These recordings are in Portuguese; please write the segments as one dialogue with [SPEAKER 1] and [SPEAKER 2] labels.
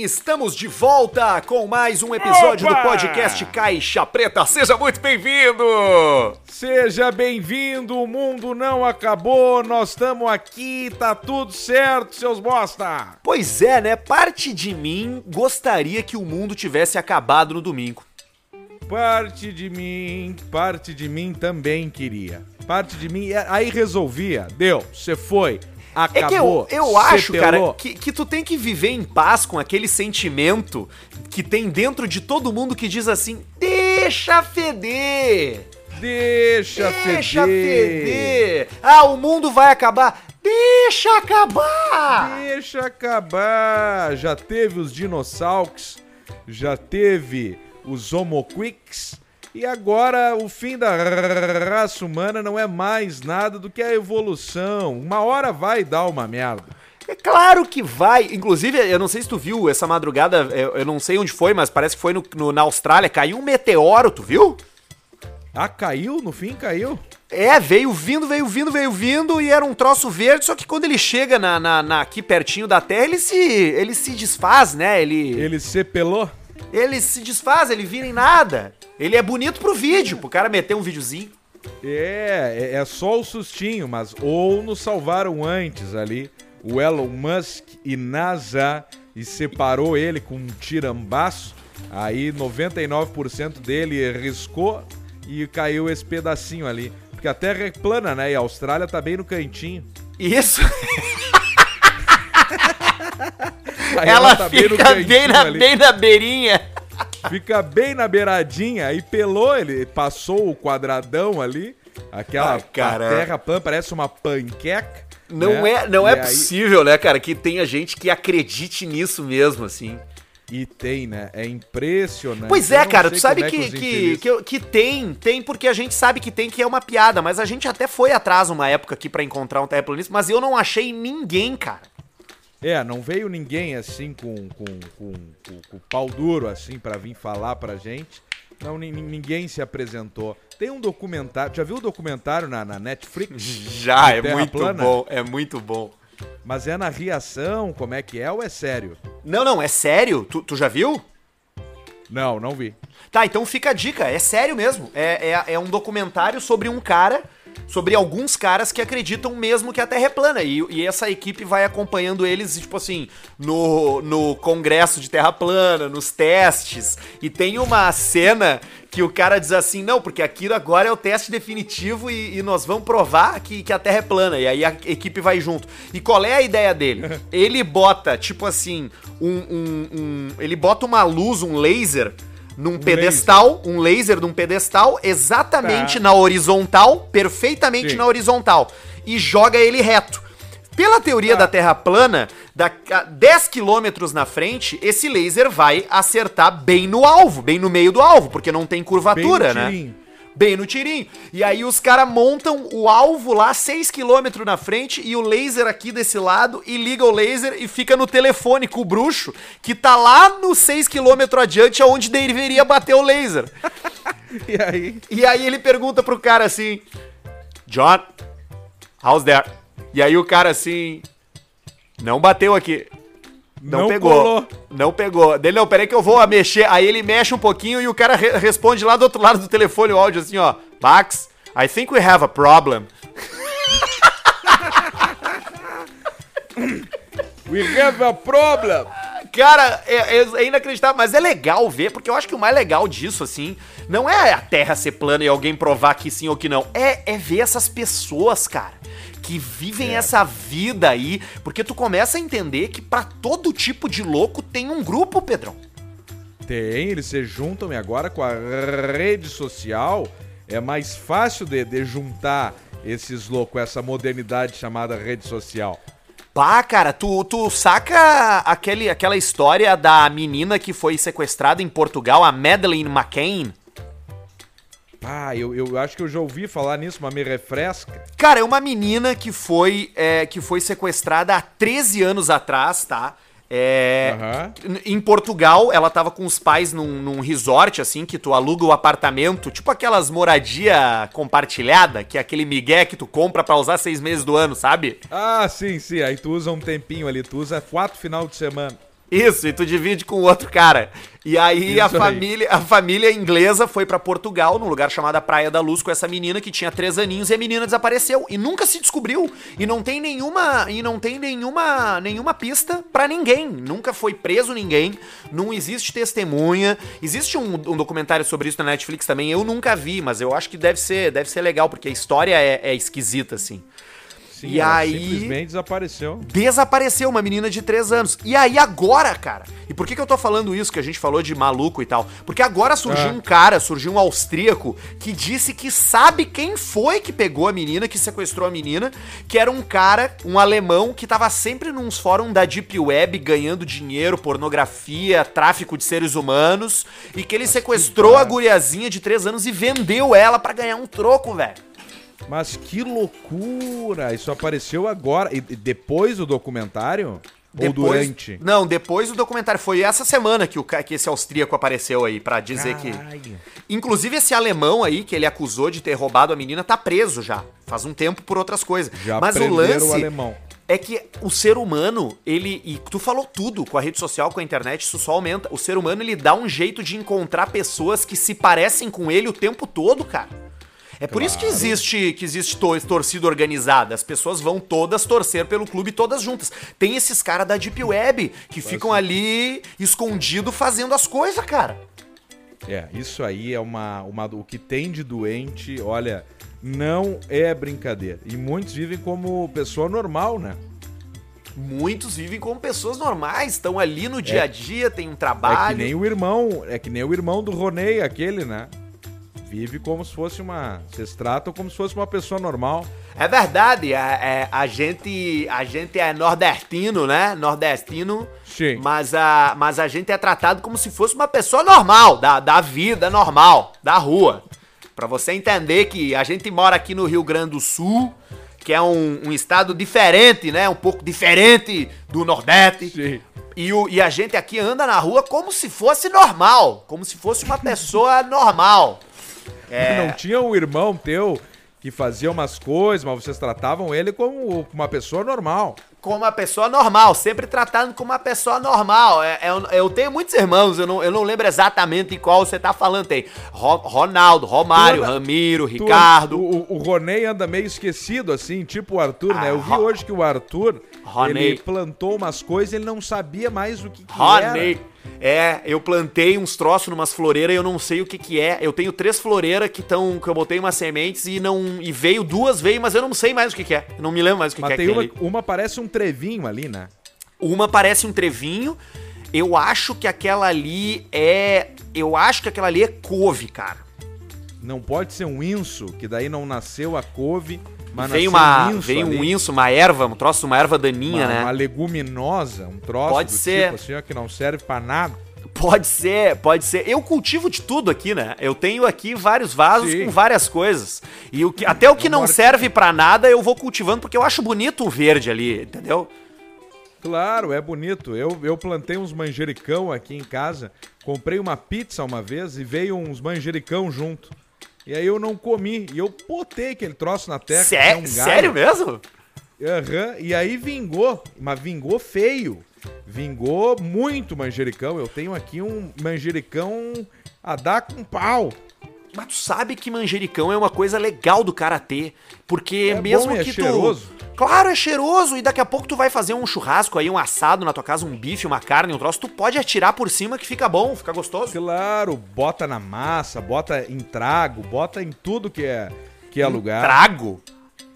[SPEAKER 1] Bem, estamos de volta com mais um episódio
[SPEAKER 2] Opa!
[SPEAKER 1] do podcast Caixa Preta. Seja muito bem-vindo!
[SPEAKER 2] Seja bem-vindo, o mundo não acabou, nós estamos aqui, tá tudo certo, seus bosta!
[SPEAKER 1] Pois é, né? Parte de mim gostaria que o mundo tivesse acabado no domingo.
[SPEAKER 2] Parte de mim, parte de mim também queria. Parte de mim, aí resolvia, deu, você foi,
[SPEAKER 1] É que eu,
[SPEAKER 2] acabou.
[SPEAKER 1] eu acho, cara, que, que tu tem que viver em paz com aquele sentimento que tem dentro de todo mundo que diz assim: deixa feder!
[SPEAKER 2] Deixa,
[SPEAKER 1] Deixa
[SPEAKER 2] feder.
[SPEAKER 1] feder! Ah, o mundo vai acabar! Deixa acabar!
[SPEAKER 2] Deixa acabar. Já teve os dinossauros, já teve os Homo Quicks, e agora o fim da raça humana não é mais nada do que a evolução. Uma hora vai dar uma merda.
[SPEAKER 1] É claro que vai. Inclusive, eu não sei se tu viu essa madrugada, eu, não sei onde foi, mas parece que foi no, no- na Austrália. Caiu um meteoro, tu viu?
[SPEAKER 2] Ah, caiu? No fim caiu?
[SPEAKER 1] É, veio vindo, veio vindo, veio vindo e era um troço verde, só que quando ele chega na, na- na- aqui pertinho da Terra, ele se, ele se desfaz, né? Ele,
[SPEAKER 2] Ele se pelou?
[SPEAKER 1] Ele se desfaz, ele vira em nada. Ele é bonito pro vídeo, pro cara meter um videozinho.
[SPEAKER 2] É, é, é só o sustinho, mas ou nos salvaram antes ali o Elon Musk e NASA e separou ele com um tirambaço. Aí 99% dele riscou e caiu esse pedacinho ali. Porque a Terra é plana, né? E a Austrália tá bem no cantinho.
[SPEAKER 1] Isso,
[SPEAKER 2] Aí
[SPEAKER 1] ela
[SPEAKER 2] tá
[SPEAKER 1] fica bem na,
[SPEAKER 2] ali.
[SPEAKER 1] bem na beirinha.
[SPEAKER 2] Fica bem na beiradinha. Aí pelou, ele passou o quadradão ali. Aquela
[SPEAKER 1] Ai,
[SPEAKER 2] terra plana, parece uma panqueca.
[SPEAKER 1] Não
[SPEAKER 2] né?
[SPEAKER 1] é, não
[SPEAKER 2] E
[SPEAKER 1] é
[SPEAKER 2] aí-
[SPEAKER 1] possível, né, cara, que tenha gente que acredite nisso mesmo, assim.
[SPEAKER 2] E tem, né? É impressionante.
[SPEAKER 1] Pois é, cara, tu sabe
[SPEAKER 2] é
[SPEAKER 1] que, que, que, que tem, tem porque a gente sabe que tem que é uma piada, mas a gente até foi atrás uma época aqui pra encontrar um terraplanista, mas eu não achei ninguém, cara.
[SPEAKER 2] É, não veio ninguém assim com, com, com, com, com o pau duro assim pra vir falar pra gente. Não, ni- ni- ninguém se apresentou. Tem um documentário, já viu o documentário na, na Netflix?
[SPEAKER 1] Já, é
[SPEAKER 2] Terra
[SPEAKER 1] muito
[SPEAKER 2] Plana?
[SPEAKER 1] bom, é muito bom.
[SPEAKER 2] Mas é na reação, como é que é ou é sério?
[SPEAKER 1] Não, não, é sério? Tu, tu já viu?
[SPEAKER 2] Não, não vi.
[SPEAKER 1] Tá, então fica a dica, é sério mesmo. É, é, é um documentário sobre um cara, sobre alguns caras que acreditam mesmo que a Terra é plana. E, e essa equipe vai acompanhando eles, tipo assim, no, no congresso de Terra plana, nos testes. E tem uma cena que o cara diz assim: não, porque aquilo agora é o teste definitivo e, e nós vamos provar que, que a Terra é plana. E aí a equipe vai junto. E qual é a ideia dele? Ele bota, tipo assim, um. um- um- ele bota uma luz, um laser num pedestal, um laser num pedestal, exatamente
[SPEAKER 2] Tá.
[SPEAKER 1] na horizontal, perfeitamente
[SPEAKER 2] Sim.
[SPEAKER 1] na horizontal, e joga ele reto. Pela teoria
[SPEAKER 2] Tá.
[SPEAKER 1] da Terra plana, da, a 10 quilômetros na frente, esse laser vai acertar bem no alvo, bem no meio do alvo, porque não tem curvatura, né? Bem no tirinho. E aí os caras montam o alvo lá 6 km na frente e o laser aqui desse lado e liga o laser e fica no telefone com o bruxo que tá lá no 6 km adiante aonde deveria bater o laser.
[SPEAKER 2] E aí?
[SPEAKER 1] E aí ele pergunta pro cara assim: John, how's there? E aí o cara assim: Não bateu aqui. Não,
[SPEAKER 2] Não
[SPEAKER 1] pegou.
[SPEAKER 2] colou.
[SPEAKER 1] Não pegou. Dele, não, peraí que eu vou mexer. Aí ele mexe um pouquinho e o cara re- responde lá do outro lado do telefone o áudio assim, ó. Max, I think we have a problem.
[SPEAKER 2] We have a problem!
[SPEAKER 1] Cara, é, é- é inacreditável, mas é legal ver, porque eu acho que o mais legal disso, assim, não é a Terra ser plana e alguém provar que sim ou que não. É, é ver essas pessoas, cara, que vivem essa vida aí, porque tu começa a entender que pra todo tipo de louco tem um grupo, Pedrão.
[SPEAKER 2] Tem, eles se juntam e agora com a rede social é mais fácil de, de juntar esses loucos, essa modernidade chamada rede social.
[SPEAKER 1] Pá, cara, tu, tu saca aquele, aquela história da menina que foi sequestrada em Portugal, a Madeleine McCain?
[SPEAKER 2] Ah, eu, eu acho que eu já ouvi falar nisso, mas me refresca.
[SPEAKER 1] Cara, é uma menina que foi, é, que foi sequestrada há 13 anos atrás, tá? É, n- Em Portugal, ela tava com os pais num, num resort, assim, que tu aluga o apartamento, tipo aquelas moradia compartilhada, que é aquele migué que tu compra pra usar seis meses do ano, sabe?
[SPEAKER 2] Ah, sim, sim. Aí tu usa um tempinho ali, tu usa quatro final de semana.
[SPEAKER 1] Isso, e tu divide com outro cara. E aí a
[SPEAKER 2] Isso aí.
[SPEAKER 1] família, a família inglesa foi pra Portugal, num lugar chamado Praia da Luz, com essa menina que tinha três aninhos e a menina desapareceu e nunca se descobriu e não tem nenhuma e não tem nenhuma nenhuma pista pra ninguém. Nunca foi preso ninguém, não existe testemunha. Existe um, um documentário sobre isso na Netflix também. Eu nunca vi, mas eu acho que deve ser deve ser legal porque a história é, é esquisita assim.
[SPEAKER 2] Sim,
[SPEAKER 1] E aí-
[SPEAKER 2] simplesmente desapareceu.
[SPEAKER 1] Desapareceu uma menina de 3 anos. E aí agora, cara. E por que, que eu tô falando isso? Que a gente falou de maluco e tal. Porque agora surgiu
[SPEAKER 2] Ah.
[SPEAKER 1] um cara, surgiu um austríaco que disse que sabe quem foi que pegou a menina, que sequestrou a menina, que era um cara, um alemão, que tava sempre nos fóruns da Deep Web ganhando dinheiro, pornografia, tráfico de seres humanos, e que ele sequestrou a guriazinha de 3 anos e vendeu ela pra ganhar um troco, velho.
[SPEAKER 2] Mas que loucura! Isso apareceu agora. E depois do documentário? Ou durante?
[SPEAKER 1] Não, depois do documentário. Foi essa semana que, o, que esse austríaco apareceu aí, pra dizer que.
[SPEAKER 2] Caralho.
[SPEAKER 1] Inclusive, esse alemão aí, que ele acusou de ter roubado a menina, tá preso já. Faz um tempo por outras coisas.
[SPEAKER 2] Já
[SPEAKER 1] Mas o lance
[SPEAKER 2] o alemão.
[SPEAKER 1] é que o ser humano, ele. E tu falou tudo com a rede social, com a internet, isso só aumenta. O ser humano, ele dá um jeito de encontrar pessoas que se parecem com ele o tempo todo, cara. É por isso que existe que existe to- torcida organizada. As pessoas vão todas torcer pelo clube todas juntas. Tem esses caras da Deep Web que ficam ali escondido fazendo as coisas, cara.
[SPEAKER 2] É, isso aí é uma, uma. O que tem de doente, olha, não é brincadeira. E muitos vivem como pessoa normal, né?
[SPEAKER 1] Muitos vivem como pessoas normais, estão ali no dia a dia, tem um trabalho.
[SPEAKER 2] É que nem o irmão, é que nem o irmão do Ronei, aquele, né? Vive como se fosse uma. Vocês tratam como se fosse uma pessoa normal.
[SPEAKER 1] É verdade, a, é- a gente a gente é nordestino, né? Nordestino.
[SPEAKER 2] Sim.
[SPEAKER 1] Mas a, mas a gente é tratado como se fosse uma pessoa normal, da, da vida normal, da rua. Pra você entender que a gente mora aqui no Rio Grande do Sul, que é um, um estado diferente, né? Um pouco diferente do Nordeste.
[SPEAKER 2] Sim.
[SPEAKER 1] E, o, e a gente aqui anda na rua como se fosse normal, como se fosse uma pessoa normal. É.
[SPEAKER 2] Não tinha um irmão teu que fazia umas coisas, mas vocês tratavam ele como uma pessoa normal.
[SPEAKER 1] como uma pessoa normal, sempre tratando como uma pessoa normal. É, é, eu, eu tenho muitos irmãos, eu não, eu não lembro exatamente qual você tá falando. Tem Ro- Ronaldo, Romário,
[SPEAKER 2] anda-
[SPEAKER 1] Ramiro,
[SPEAKER 2] Tu-
[SPEAKER 1] Ricardo.
[SPEAKER 2] O, o Ronei anda meio esquecido, assim, tipo o Arthur,
[SPEAKER 1] Ah,
[SPEAKER 2] né? Eu vi
[SPEAKER 1] Ro-
[SPEAKER 2] hoje que o Arthur,
[SPEAKER 1] Ronei.
[SPEAKER 2] ele plantou umas coisas, ele não sabia mais o que, que
[SPEAKER 1] Roney.
[SPEAKER 2] era.
[SPEAKER 1] É, eu plantei uns troços numas floreiras e eu não sei o que que é. Eu tenho três floreiras que estão que eu botei umas sementes e não e veio duas veio, mas eu não sei mais o que que é. Eu não me lembro mais o que, que
[SPEAKER 2] Mas
[SPEAKER 1] é
[SPEAKER 2] tem
[SPEAKER 1] que
[SPEAKER 2] uma, uma parece um trevinho ali, né?
[SPEAKER 1] Uma parece um trevinho. Eu acho que aquela ali é, eu acho que aquela ali é couve, cara.
[SPEAKER 2] Não pode ser um inso, que daí não nasceu a couve, mas
[SPEAKER 1] Veio
[SPEAKER 2] nasceu
[SPEAKER 1] uma,
[SPEAKER 2] um
[SPEAKER 1] veio um inso, uma erva, um troço, uma erva daninha,
[SPEAKER 2] uma,
[SPEAKER 1] né?
[SPEAKER 2] uma leguminosa, um troço
[SPEAKER 1] Pode ser.
[SPEAKER 2] tipo assim, ó, que não serve pra nada.
[SPEAKER 1] Pode ser, pode ser. Eu cultivo de tudo aqui, né? Eu tenho aqui vários vasos
[SPEAKER 2] Sim.
[SPEAKER 1] com várias coisas. E o que, até o que não
[SPEAKER 2] Amor-
[SPEAKER 1] serve pra nada eu vou cultivando porque eu acho bonito o verde ali, entendeu?
[SPEAKER 2] Claro, é bonito. Eu, eu plantei uns manjericão aqui em casa, comprei uma pizza uma vez e veio uns manjericão junto. E aí eu não comi, e eu botei aquele troço na terra. que é
[SPEAKER 1] Sé-
[SPEAKER 2] um
[SPEAKER 1] sério mesmo?
[SPEAKER 2] Aham, e aí vingou, mas vingou feio. Vingou muito manjericão. Eu tenho aqui um manjericão a dar com pau.
[SPEAKER 1] Mas tu sabe que manjericão é uma coisa legal do cara ter, porque
[SPEAKER 2] É
[SPEAKER 1] mesmo
[SPEAKER 2] bom é
[SPEAKER 1] que
[SPEAKER 2] cheiroso.
[SPEAKER 1] tu Claro, é cheiroso e daqui a pouco tu vai fazer um churrasco aí, um assado na tua casa, um bife, uma carne, um troço, tu pode atirar por cima que fica bom, fica gostoso.
[SPEAKER 2] Claro, bota na massa, bota em trago, bota em tudo que é, que é lugar.
[SPEAKER 1] Trago.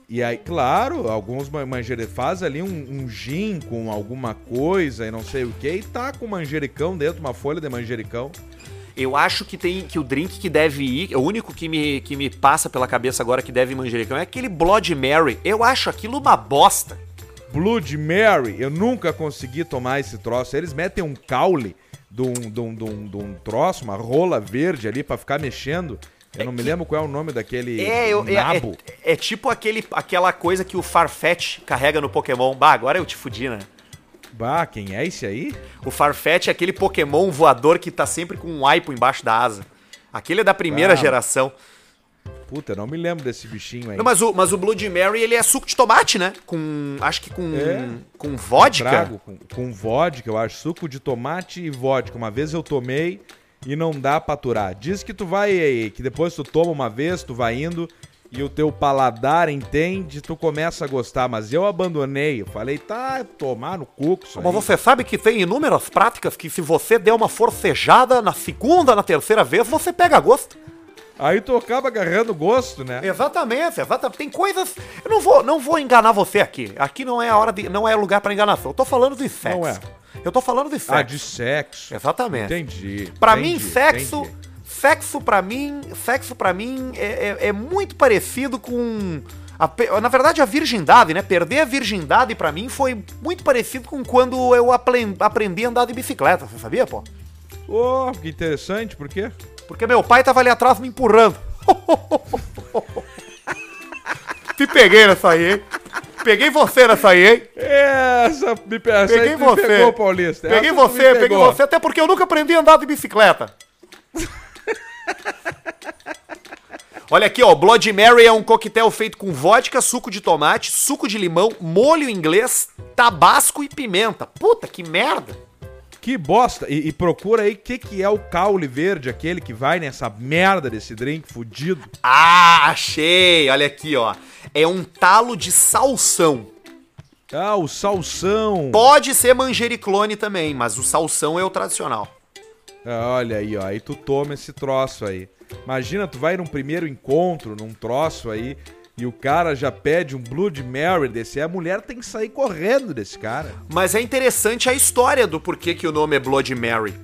[SPEAKER 2] E aí, claro, alguns ma- manjeri faz ali um, um gin com alguma coisa e não sei o que, e tá com manjericão dentro, uma folha de manjericão.
[SPEAKER 1] Eu acho que tem que o drink que deve ir, o único que me, que me passa pela cabeça agora que deve ir manjericão é aquele Blood Mary. Eu acho aquilo uma bosta.
[SPEAKER 2] Blood Mary, eu nunca consegui tomar esse troço. Eles metem um caule de um, de um, de um, de um troço, uma rola verde ali pra ficar mexendo. Eu não me lembro qual é o nome daquele
[SPEAKER 1] É, eu, é,
[SPEAKER 2] nabo.
[SPEAKER 1] é, é tipo aquele, aquela coisa que o Farfetch carrega no Pokémon. Bah, agora eu te fudi, né?
[SPEAKER 2] Bah, quem é esse aí?
[SPEAKER 1] O Farfetch é aquele Pokémon voador que tá sempre com um aipo embaixo da asa. Aquele é da primeira
[SPEAKER 2] Ah.
[SPEAKER 1] geração.
[SPEAKER 2] Puta, não me lembro desse bichinho aí.
[SPEAKER 1] Não, mas o, mas o Blood Mary, ele é suco de tomate, né? Com, acho que com,
[SPEAKER 2] É.
[SPEAKER 1] com vodka.
[SPEAKER 2] Trago com, com vodka, eu acho. Suco de tomate e vodka. Uma vez eu tomei e não dá pra aturar. Diz que tu vai, que depois tu toma uma vez, tu vai indo e o teu paladar entende, tu começa a gostar. Mas eu abandonei. Eu falei, tá, tomar no cu isso
[SPEAKER 1] Mas
[SPEAKER 2] aí.
[SPEAKER 1] você sabe que tem inúmeras práticas que se você der uma forcejada na segunda, na terceira vez, você pega gosto.
[SPEAKER 2] Aí tu acaba agarrando gosto, né?
[SPEAKER 1] Exatamente, exatamente. Tem coisas. Eu não vou, não vou enganar você aqui. Aqui não é a hora de. não é lugar pra enganação. Eu tô falando de sexo.
[SPEAKER 2] Não é.
[SPEAKER 1] Eu tô falando de sexo.
[SPEAKER 2] Ah, de sexo.
[SPEAKER 1] Exatamente.
[SPEAKER 2] Entendi.
[SPEAKER 1] Pra
[SPEAKER 2] entendi,
[SPEAKER 1] mim, sexo.
[SPEAKER 2] entendi.
[SPEAKER 1] Sexo pra mim. Sexo pra mim é, é- é muito parecido com. a na verdade, a virgindade, né? Perder a virgindade pra mim foi muito parecido com quando eu aprendi a andar de bicicleta. Você sabia, pô?
[SPEAKER 2] Oh, que interessante, por quê?
[SPEAKER 1] Porque meu pai tava ali atrás me empurrando. Te peguei nessa aí, hein? Peguei você nessa aí, hein?
[SPEAKER 2] Essa me, essa
[SPEAKER 1] Peguei você.
[SPEAKER 2] pegou, Paulista.
[SPEAKER 1] Peguei
[SPEAKER 2] Essa
[SPEAKER 1] você, peguei você, até porque eu nunca aprendi a andar de bicicleta. Olha aqui, ó, Blood Mary é um coquetel feito com vodka, suco de tomate, suco de limão, molho inglês, tabasco e pimenta. Puta, que merda.
[SPEAKER 2] Que bosta. E, e procura aí o que, que é o caule verde, aquele que vai nessa merda desse drink fudido.
[SPEAKER 1] Ah, achei. Olha aqui, ó. É um talo de salsão.
[SPEAKER 2] Ah, o salsão.
[SPEAKER 1] Pode ser manjericlone também, mas o salsão é o tradicional.
[SPEAKER 2] Olha aí, ó. Aí tu toma esse troço aí. Imagina, tu vai num primeiro encontro, num troço aí, e o cara já pede um Blood Mary desse. A mulher tem que sair correndo desse cara.
[SPEAKER 1] Mas é interessante a história do porquê que o nome é Blood Mary.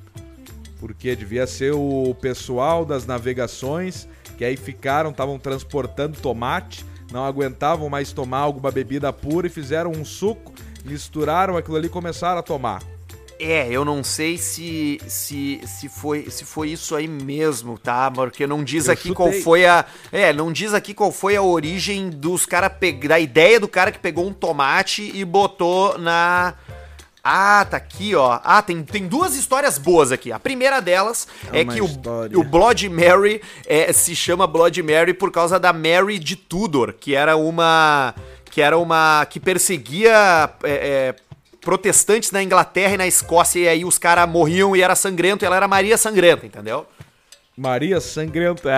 [SPEAKER 2] Porque devia ser o pessoal das navegações que aí ficaram, estavam transportando tomate, não aguentavam mais tomar alguma bebida pura e fizeram um suco, misturaram aquilo ali e começaram a tomar.
[SPEAKER 1] É, eu não sei se se, se foi se foi isso aí mesmo, tá? Porque não diz
[SPEAKER 2] Eu
[SPEAKER 1] aqui qual
[SPEAKER 2] chutei.
[SPEAKER 1] foi a é, não diz aqui qual foi a origem dos cara pe- da ideia do cara que pegou um tomate e botou na Ah, tá aqui, ó. Ah, tem, tem duas histórias boas aqui. A primeira delas é,
[SPEAKER 2] É
[SPEAKER 1] que o,
[SPEAKER 2] história.
[SPEAKER 1] o Blood Mary é, se chama Blood Mary por causa da Mary de Tudor, que era uma que era uma que perseguia é, é, protestantes na Inglaterra e na Escócia e aí os caras morriam e era sangrento e ela era Maria Sangrenta, entendeu?
[SPEAKER 2] Maria Sangrenta.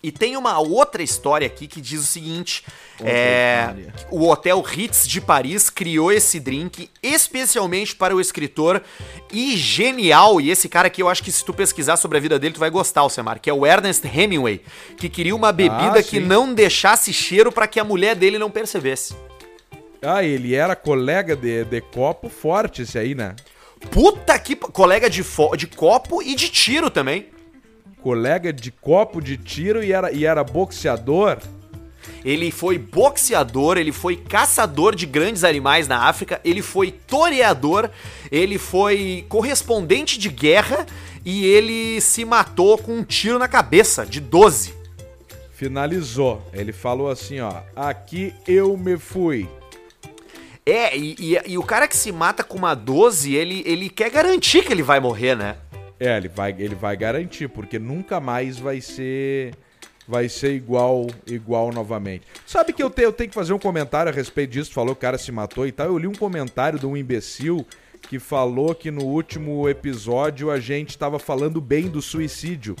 [SPEAKER 1] E tem uma outra história aqui que diz o seguinte: é, o Hotel Ritz de Paris criou esse drink especialmente para o escritor e genial. E esse cara aqui, eu acho que se tu pesquisar sobre a vida dele, tu vai gostar, Alcemar, que é o Ernest Hemingway, que queria uma bebida
[SPEAKER 2] Ah,
[SPEAKER 1] que não deixasse cheiro para que a mulher dele não percebesse.
[SPEAKER 2] Ah, ele era colega de, de copo forte esse aí, né?
[SPEAKER 1] Puta que. colega de, fo- de copo e de tiro também.
[SPEAKER 2] Colega de copo de tiro e era, e era boxeador.
[SPEAKER 1] Ele foi boxeador, ele foi caçador de grandes animais na África, ele foi toreador, ele foi correspondente de guerra e ele se matou com um tiro na cabeça de 12.
[SPEAKER 2] Finalizou. Ele falou assim, ó. Aqui eu me fui.
[SPEAKER 1] É, e, e- e o cara que se mata com uma 12, ele, ele quer garantir que ele vai morrer, né?
[SPEAKER 2] É, ele vai, ele vai garantir, porque nunca mais vai ser vai ser igual igual novamente. Sabe que eu, te- eu tenho que fazer um comentário a respeito disso, falou que o cara se matou e tal. Eu li um comentário de um imbecil que falou que no último episódio a gente estava falando bem do suicídio.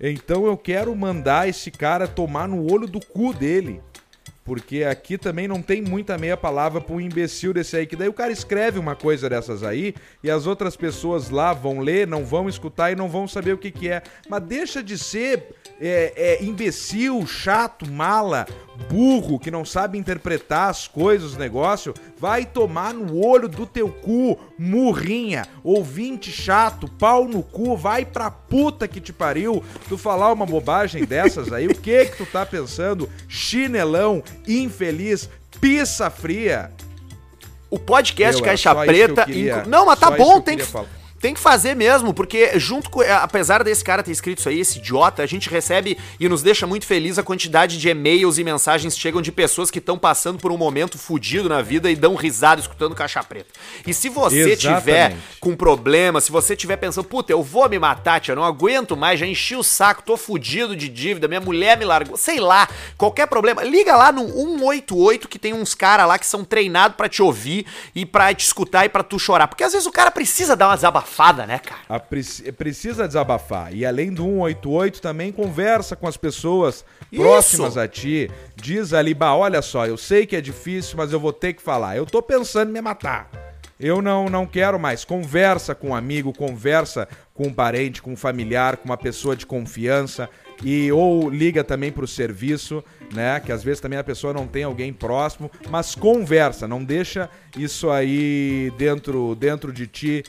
[SPEAKER 2] Então eu quero mandar esse cara tomar no olho do cu dele. Porque aqui também não tem muita meia palavra pra um imbecil desse aí. Que daí o cara escreve uma coisa dessas aí e as outras pessoas lá vão ler, não vão escutar e não vão saber o que, que é. Mas deixa de ser é, é, imbecil, chato, mala, burro, que não sabe interpretar as coisas, os negócios. Vai tomar no olho do teu cu, murrinha, ouvinte chato, pau no cu, vai pra puta que te pariu. Tu falar uma bobagem dessas aí, o que que tu tá pensando? Chinelão, infeliz, pizza fria.
[SPEAKER 1] O podcast
[SPEAKER 2] Meu, é
[SPEAKER 1] Caixa
[SPEAKER 2] que
[SPEAKER 1] Preta.
[SPEAKER 2] queria-
[SPEAKER 1] inclu- Não, mas tá
[SPEAKER 2] só
[SPEAKER 1] bom,
[SPEAKER 2] que
[SPEAKER 1] tem que. Tem que fazer mesmo, porque junto com. Apesar desse cara ter escrito isso aí, esse idiota, a gente recebe e nos deixa muito feliz a quantidade de e-mails e mensagens que chegam de pessoas que estão passando por um momento fudido na vida e dão risada escutando caixa preta. E se você
[SPEAKER 2] Exatamente.
[SPEAKER 1] tiver com problema, se você tiver pensando, puta, eu vou me matar, tia, não aguento mais, já enchi o saco, tô fudido de dívida, minha mulher me largou, sei lá, qualquer problema, liga lá no 188 que tem uns caras lá que são treinados pra te ouvir e pra te escutar e pra tu chorar. Porque às vezes o cara precisa dar uma desabafada, né, cara?
[SPEAKER 2] Preci- precisa desabafar. E além do 188, também conversa com as pessoas
[SPEAKER 1] Isso.
[SPEAKER 2] próximas a ti. Diz ali, bah, olha só, eu sei que é difícil, mas eu vou ter que falar. Eu tô pensando em me matar. Eu não, não quero mais. Conversa com um amigo, conversa com um parente, com um familiar, com uma pessoa de confiança. E ou liga também pro serviço, né? Que às vezes também a pessoa não tem alguém próximo, mas conversa, não deixa isso aí dentro, dentro de ti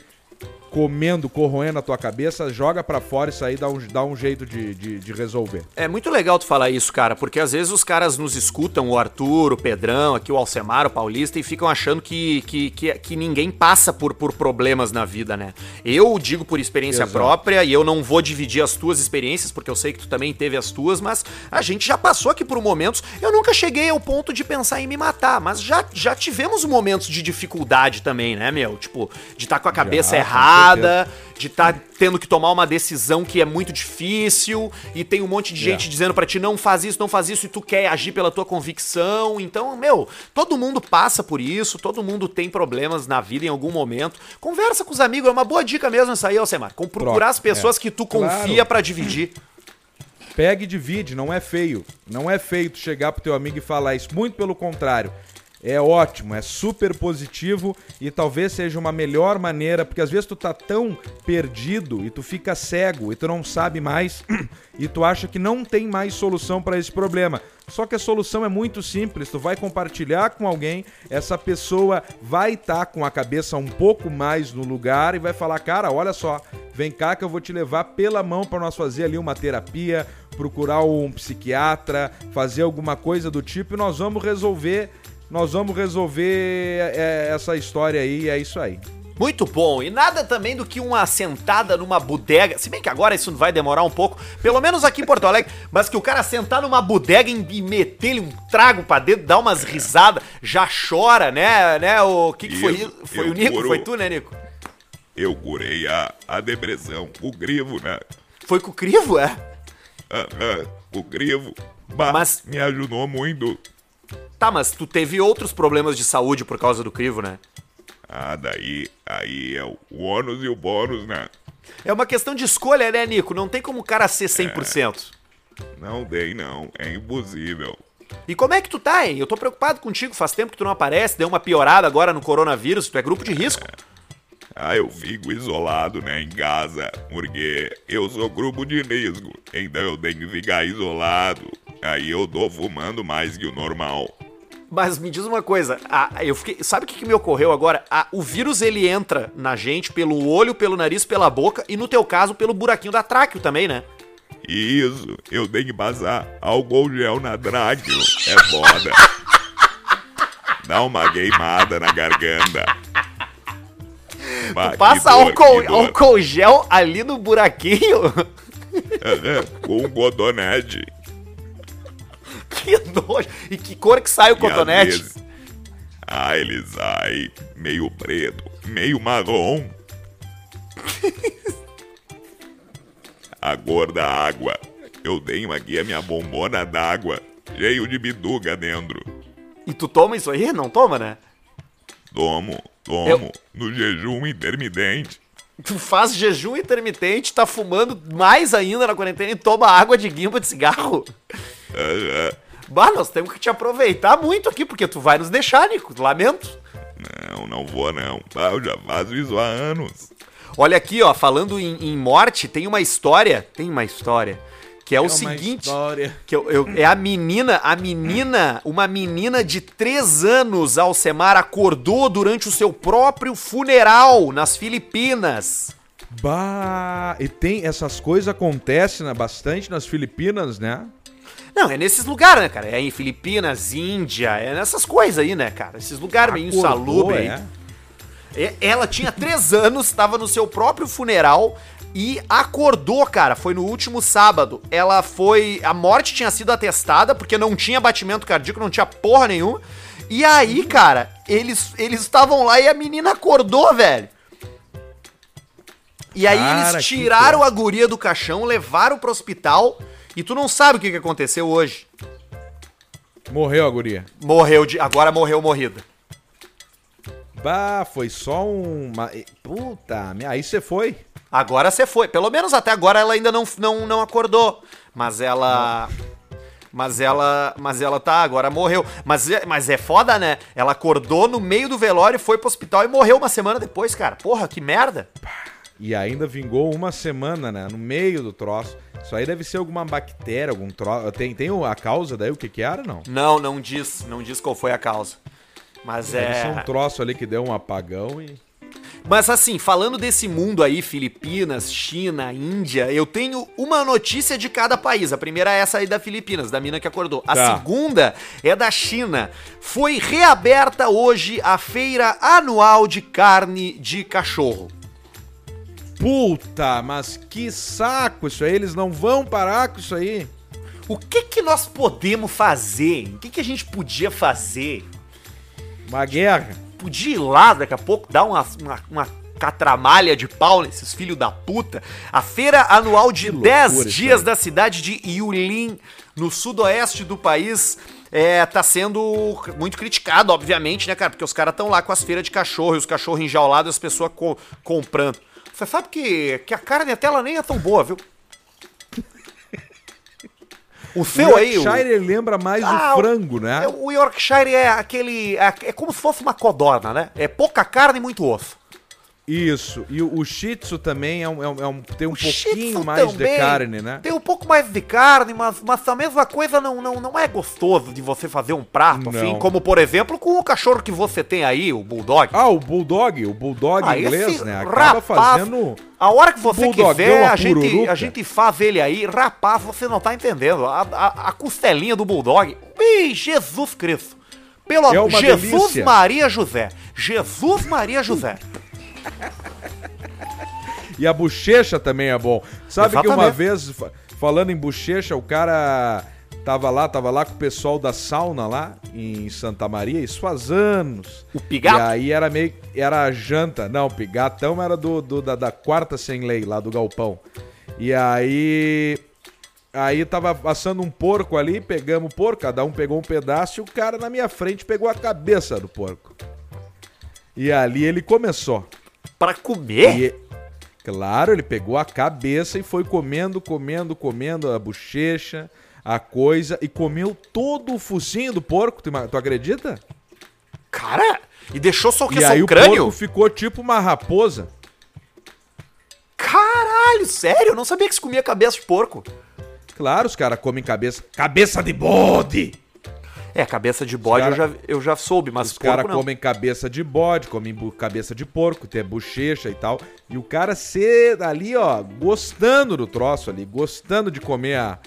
[SPEAKER 2] comendo, corroendo a tua cabeça, joga pra fora isso aí dá um, dá um jeito de, de, de resolver.
[SPEAKER 1] É muito legal tu falar isso, cara, porque às vezes os caras nos escutam, o Arthur, o Pedrão, aqui o Alcemar, o Paulista, e ficam achando que, que, que, que ninguém passa por, por problemas na vida, né? Eu digo por experiência
[SPEAKER 2] Exato.
[SPEAKER 1] própria e eu não vou dividir as tuas experiências, porque eu sei que tu também teve as tuas, mas a gente já passou aqui por momentos. Eu nunca cheguei ao ponto de pensar em me matar, mas já, já tivemos momentos de dificuldade também, né, meu? Tipo, de estar com a cabeça errada, de estar tendo que tomar uma decisão que é muito difícil e tem um monte de gente
[SPEAKER 2] É.
[SPEAKER 1] dizendo pra ti não faz isso, não faz isso e tu quer agir pela tua convicção. Então, meu, todo mundo passa por isso, todo mundo tem problemas na vida em algum momento. Conversa com os amigos, é uma boa dica mesmo essa aí, Alcemar. Com procurar as pessoas
[SPEAKER 2] é.
[SPEAKER 1] que tu
[SPEAKER 2] Claro.
[SPEAKER 1] confia pra dividir.
[SPEAKER 2] Pega e divide, não é feio. Não é feio tu chegar pro teu amigo e falar isso. Muito pelo contrário. É ótimo, é super positivo e talvez seja uma melhor maneira, porque às vezes tu tá tão perdido e tu fica cego e tu não sabe mais e tu acha que não tem mais solução para esse problema. Só que a solução é muito simples, tu vai compartilhar com alguém, essa pessoa vai estar com a cabeça um pouco mais no lugar e vai falar: "Cara, olha só, vem cá que eu vou te levar pela mão para nós fazer ali uma terapia, procurar um psiquiatra, fazer alguma coisa do tipo e nós vamos resolver, nós vamos resolver é, essa história aí, e é isso aí.
[SPEAKER 1] Muito bom. E nada também do que uma sentada numa bodega. Se bem que agora isso vai demorar um pouco, pelo menos aqui em Porto Alegre, mas que o cara sentar numa bodega e meter-lhe um trago pra dentro, dar umas risadas, já chora, né? né? O que, que foi
[SPEAKER 3] Isso?
[SPEAKER 1] Foi
[SPEAKER 3] eu
[SPEAKER 1] o Nico?
[SPEAKER 3] curo.
[SPEAKER 1] Foi tu, né, Nico?
[SPEAKER 3] Eu curei a, a depressão, o grivo, né?
[SPEAKER 1] Foi com o crivo, é?
[SPEAKER 3] Aham, o grivo. Bah,
[SPEAKER 1] Mas-
[SPEAKER 3] me ajudou muito.
[SPEAKER 1] Tá, mas tu teve outros problemas de saúde por causa do crivo, né?
[SPEAKER 3] Ah, daí, aí é o ônus e o bônus, né?
[SPEAKER 1] É uma questão de escolha, né, Nico? Não tem como o cara ser 100%.
[SPEAKER 3] Não dei, não. É impossível.
[SPEAKER 1] E como é que tu tá, hein? Eu tô preocupado contigo, faz tempo que tu não aparece, deu uma piorada agora no coronavírus, tu é grupo de risco.
[SPEAKER 3] Ah, eu fico isolado, né, em casa, porque eu sou grupo de risco, então eu tenho que ficar isolado. Aí eu tô fumando mais que o normal.
[SPEAKER 1] Mas me diz uma coisa, a- eu fiquei, sabe o que, que me ocorreu agora? A- o vírus ele entra na gente pelo olho, pelo nariz, pela boca e no teu caso pelo buraquinho da tráqueo também, né?
[SPEAKER 3] Isso, eu tenho que passar álcool gel na tráqueo. É foda. Dá uma queimada na garganta. Bah,
[SPEAKER 1] Passa
[SPEAKER 3] dor,
[SPEAKER 1] álcool, álcool gel ali no buraquinho.
[SPEAKER 3] Com um cotonete.
[SPEAKER 1] Que nojo. E que cor que sai o
[SPEAKER 3] E
[SPEAKER 1] cotonete?
[SPEAKER 3] vezes- Ah, ele sai meio preto, meio marrom. a cor da água. Eu tenho aqui a minha bombona d'água, cheio de biduga dentro.
[SPEAKER 1] E tu toma isso aí? Não toma, né?
[SPEAKER 3] Tomo, tomo,
[SPEAKER 1] Eu-
[SPEAKER 3] no jejum intermitente.
[SPEAKER 1] Tu faz jejum intermitente, tá fumando mais ainda na quarentena e toma água de guimba de cigarro.
[SPEAKER 3] Aham.
[SPEAKER 1] Bah, nós temos que te aproveitar muito aqui, porque tu vai nos deixar, Nico. Lamento.
[SPEAKER 3] Não, não vou não. Ah, eu já faço isso há anos.
[SPEAKER 1] Olha aqui, ó, falando em, em morte, tem uma história, tem uma história, que é, o
[SPEAKER 2] uma
[SPEAKER 1] seguinte,
[SPEAKER 2] história.
[SPEAKER 1] que eu, eu- é a menina, a menina, uma menina de 3 anos, Alcemar, acordou durante o seu próprio funeral nas Filipinas.
[SPEAKER 2] Bah, e tem essas coisas acontecem né, bastante nas Filipinas, né?
[SPEAKER 1] Não, é nesses lugares, né, cara? É em Filipinas, Índia, é nessas coisas aí, né, cara? Esses lugares meio insalubres aí.
[SPEAKER 2] é.
[SPEAKER 1] Ela tinha três anos, estava no seu próprio funeral e acordou, cara. Foi no último sábado. Ela foi. A morte tinha sido atestada, porque não tinha batimento cardíaco, não tinha porra nenhuma. E aí, cara, eles eles estavam lá e a menina acordou, velho. E aí
[SPEAKER 2] Cara,
[SPEAKER 1] eles tiraram a guria do caixão, levaram pro hospital. E tu não sabe o que, que aconteceu hoje.
[SPEAKER 2] Morreu a guria.
[SPEAKER 1] Morreu de. Agora morreu morrida.
[SPEAKER 2] Bah, foi só um. uma- Puta, minha- aí você foi.
[SPEAKER 1] Agora você foi. Pelo menos até agora ela ainda não, não, não acordou. Mas ela. Mas ela. Mas ela tá, agora morreu. Mas, é- mas é foda, né? Ela acordou no meio do velório, foi pro hospital e morreu uma semana depois, cara. Porra, que merda.
[SPEAKER 2] E ainda vingou uma semana, né? No meio do troço. Isso aí deve ser alguma bactéria, algum troço. Tem, tem a causa daí, o que que era, não?
[SPEAKER 1] Não, não diz. Não diz qual foi a causa. Mas
[SPEAKER 2] Deve ser um
[SPEAKER 1] é.
[SPEAKER 2] troço ali que deu um apagão e.
[SPEAKER 1] Mas assim, falando desse mundo aí, Filipinas, China, Índia, eu tenho uma notícia de cada país. A primeira é essa aí da Filipinas, da mina que acordou. A
[SPEAKER 2] Tá.
[SPEAKER 1] segunda é da China. Foi reaberta hoje a feira anual de carne de cachorro.
[SPEAKER 2] Puta, mas que saco isso aí. Eles não vão parar com isso aí.
[SPEAKER 1] O que que nós podemos fazer? O que que a gente podia fazer?
[SPEAKER 2] Uma guerra.
[SPEAKER 1] Podia ir lá daqui a pouco, dar uma, uma, uma catramalha de pau nesses filhos da puta. A feira anual de
[SPEAKER 2] Que loucura
[SPEAKER 1] 10
[SPEAKER 2] isso
[SPEAKER 1] dias da cidade de Yulin, no sudoeste do país, é, tá sendo muito criticado, obviamente, né, cara? Porque os caras estão lá com as feiras de cachorro e os cachorros enjaulados e as pessoas co- comprando. Você sabe que, que a carne até ela nem é tão boa, viu? O seu aí, o,
[SPEAKER 2] Yorkshire ele lembra mais
[SPEAKER 1] Ah,
[SPEAKER 2] o frango, né?
[SPEAKER 1] o Yorkshire é aquele. É, é como se fosse uma codorna, né? É pouca carne e muito osso.
[SPEAKER 2] Isso. E o, o Shih Tzu também é um, é um- é um- tem um
[SPEAKER 1] O
[SPEAKER 2] pouquinho mais de carne, né?
[SPEAKER 1] Tem um pouco mais de carne, mas, mas a mesma coisa não, não, não é gostoso de você fazer um prato,
[SPEAKER 2] Não.
[SPEAKER 1] assim, como por exemplo com o cachorro que você tem aí, o Bulldog.
[SPEAKER 2] Ah, o Bulldog, o Bulldog
[SPEAKER 1] Ah,
[SPEAKER 2] inglês, né? Acaba
[SPEAKER 1] rapaz,
[SPEAKER 2] fazendo.
[SPEAKER 1] A hora que você
[SPEAKER 2] Bulldogão
[SPEAKER 1] quiser,
[SPEAKER 2] a
[SPEAKER 1] a gente, a gente faz ele aí. Rapaz, você não tá entendendo. A, a, a costelinha do Bulldog. Ih, Jesus Cristo. Pelo
[SPEAKER 2] É
[SPEAKER 1] Jesus
[SPEAKER 2] delícia.
[SPEAKER 1] Maria José. Jesus Maria José.
[SPEAKER 2] E a bochecha também é bom. Sabe que uma
[SPEAKER 1] Exatamente.
[SPEAKER 2] vez, fa- falando em bochecha, o cara tava lá, tava lá com o pessoal da sauna lá em Santa Maria, isso faz anos.
[SPEAKER 1] O pigato?
[SPEAKER 2] E aí era meio. Era a janta. Não, o pigatão era do, do- da, da quarta sem lei, lá do galpão. E aí. Aí tava assando um porco ali, pegamos o porco, cada um pegou um pedaço e o cara na minha frente pegou a cabeça do porco. E ali ele começou.
[SPEAKER 1] Pra comer?
[SPEAKER 2] E, claro, ele pegou a cabeça e foi comendo, comendo, comendo a bochecha, a coisa, e comeu todo o focinho do porco, tu, tu acredita?
[SPEAKER 1] Cara, e deixou só o que?
[SPEAKER 2] e
[SPEAKER 1] Só
[SPEAKER 2] aí
[SPEAKER 1] o
[SPEAKER 2] o
[SPEAKER 1] crânio?
[SPEAKER 2] porco ficou tipo uma raposa.
[SPEAKER 1] Caralho, sério? Eu não sabia que se comia cabeça de porco.
[SPEAKER 2] Claro, os caras comem cabeça. Cabeça de bode!
[SPEAKER 1] É, cabeça de bode
[SPEAKER 2] cara-
[SPEAKER 1] eu, já, eu já soube, mas
[SPEAKER 2] Os
[SPEAKER 1] porco
[SPEAKER 2] caras
[SPEAKER 1] não.
[SPEAKER 2] comem cabeça de bode, comem cabeça de porco, tem bochecha e tal. E o cara ser ali, ó, gostando do troço ali, gostando de comer a,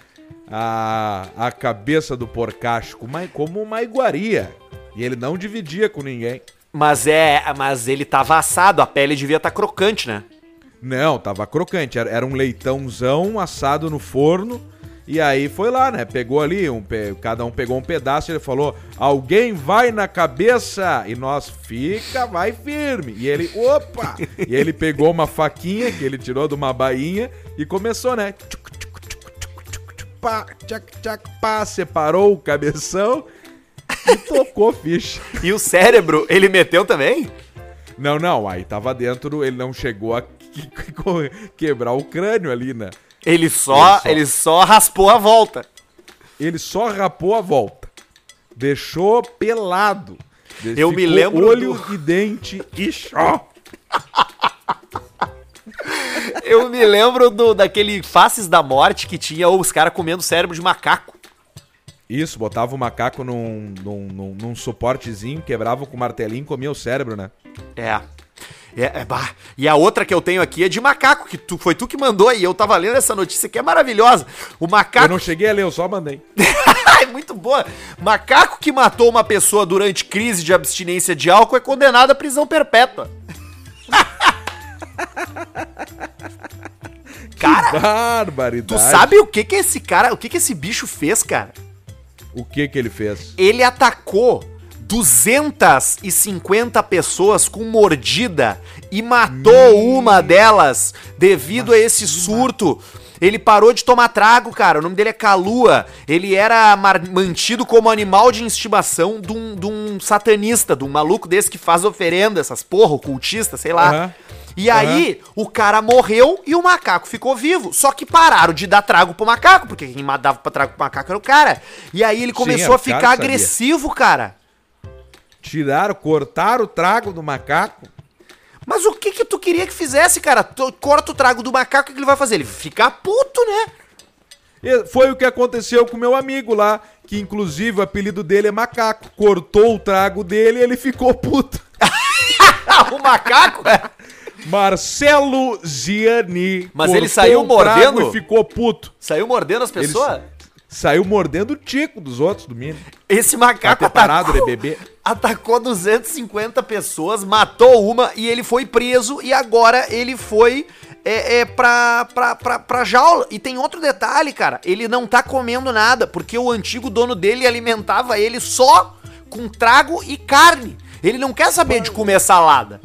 [SPEAKER 2] a, a cabeça do porcacho, como uma, como uma iguaria. E ele não dividia com ninguém.
[SPEAKER 1] Mas é, mas ele tava assado, a pele devia estar crocante, né?
[SPEAKER 2] Não, tava crocante. Era, era um leitãozão assado no forno. E aí foi lá, né? Pegou ali, um, cada um pegou um pedaço e ele falou: Alguém vai na cabeça e nós fica, vai firme. E ele, opa! e ele pegou uma faquinha que ele tirou de uma bainha e começou, né? Tchuc, tchuc, tchuc, tchuc, tchuc, pá, tchac, tchac, pá, separou o cabeção e tocou ficha.
[SPEAKER 1] E o cérebro, ele meteu também?
[SPEAKER 2] Não, não, aí tava dentro, ele não chegou a que- que- quebrar o crânio ali, né?
[SPEAKER 1] Ele só,
[SPEAKER 2] Ele só-
[SPEAKER 1] ele só raspou a volta.
[SPEAKER 2] Ele só rapou a volta. Deixou pelado.
[SPEAKER 1] Eu me lembro
[SPEAKER 2] olho
[SPEAKER 1] do-
[SPEAKER 2] e dente e só.
[SPEAKER 1] Eu me lembro do, daquele Faces da Morte que tinha os caras comendo cérebro de macaco.
[SPEAKER 2] Isso, botava o macaco num, num, num, num suportezinho, quebrava com o martelinho e comia o cérebro, né?
[SPEAKER 1] É. É, é, bah. E a outra que eu tenho aqui é de macaco, que tu, foi tu que mandou e eu tava lendo essa notícia que é maravilhosa. O
[SPEAKER 2] Eu
[SPEAKER 1] macaco.
[SPEAKER 2] não cheguei a ler, eu só mandei.
[SPEAKER 1] é muito boa. Macaco que matou uma pessoa durante crise de abstinência de álcool é condenado à prisão perpétua. Cara,
[SPEAKER 2] Barbaridade.
[SPEAKER 1] tu sabe o que que esse cara, o que que esse bicho fez, cara?
[SPEAKER 2] o que que ele fez?
[SPEAKER 1] Ele atacou 250 pessoas com mordida e matou uma delas devido a esse surto. Ele parou de tomar trago, cara. O nome dele é Kalua. Ele era mantido como animal de estimação de um, de um satanista, de um maluco desse que faz oferenda, essas porra, ocultista, sei lá.
[SPEAKER 2] Aham.
[SPEAKER 1] E aí, o cara morreu e o macaco ficou vivo. Só que pararam de dar trago pro macaco, porque quem dava pra trago pro macaco era o cara. E aí ele
[SPEAKER 2] Sim,
[SPEAKER 1] começou
[SPEAKER 2] era
[SPEAKER 1] a
[SPEAKER 2] cara
[SPEAKER 1] ficar agressivo, cara.
[SPEAKER 2] Tiraram, cortaram o trago do macaco.
[SPEAKER 1] Mas o que que tu queria que fizesse, cara? Tu corta o trago do macaco, o que que ele vai fazer? Ele fica puto, né?
[SPEAKER 2] E Foi o que aconteceu com meu amigo lá, que inclusive o apelido dele é macaco. Cortou o trago dele e ele ficou puto.
[SPEAKER 1] o macaco?
[SPEAKER 2] Marcelo Ziani.
[SPEAKER 1] Mas ele saiu mordendo?
[SPEAKER 2] E ficou puto.
[SPEAKER 1] Saiu mordendo as
[SPEAKER 2] Ele
[SPEAKER 1] pessoas?
[SPEAKER 2] Saiu mordendo o tico dos outros do mínimo.
[SPEAKER 1] Esse macaco
[SPEAKER 2] Tá
[SPEAKER 1] atacou,
[SPEAKER 2] né, bebê?
[SPEAKER 1] atacou 250 pessoas, matou uma e ele foi preso e agora ele foi é, é, pra, pra, pra, pra jaula. E tem outro detalhe, cara, ele não tá comendo nada, porque o antigo dono dele alimentava ele só com trago e carne. Ele não quer saber de comer salada.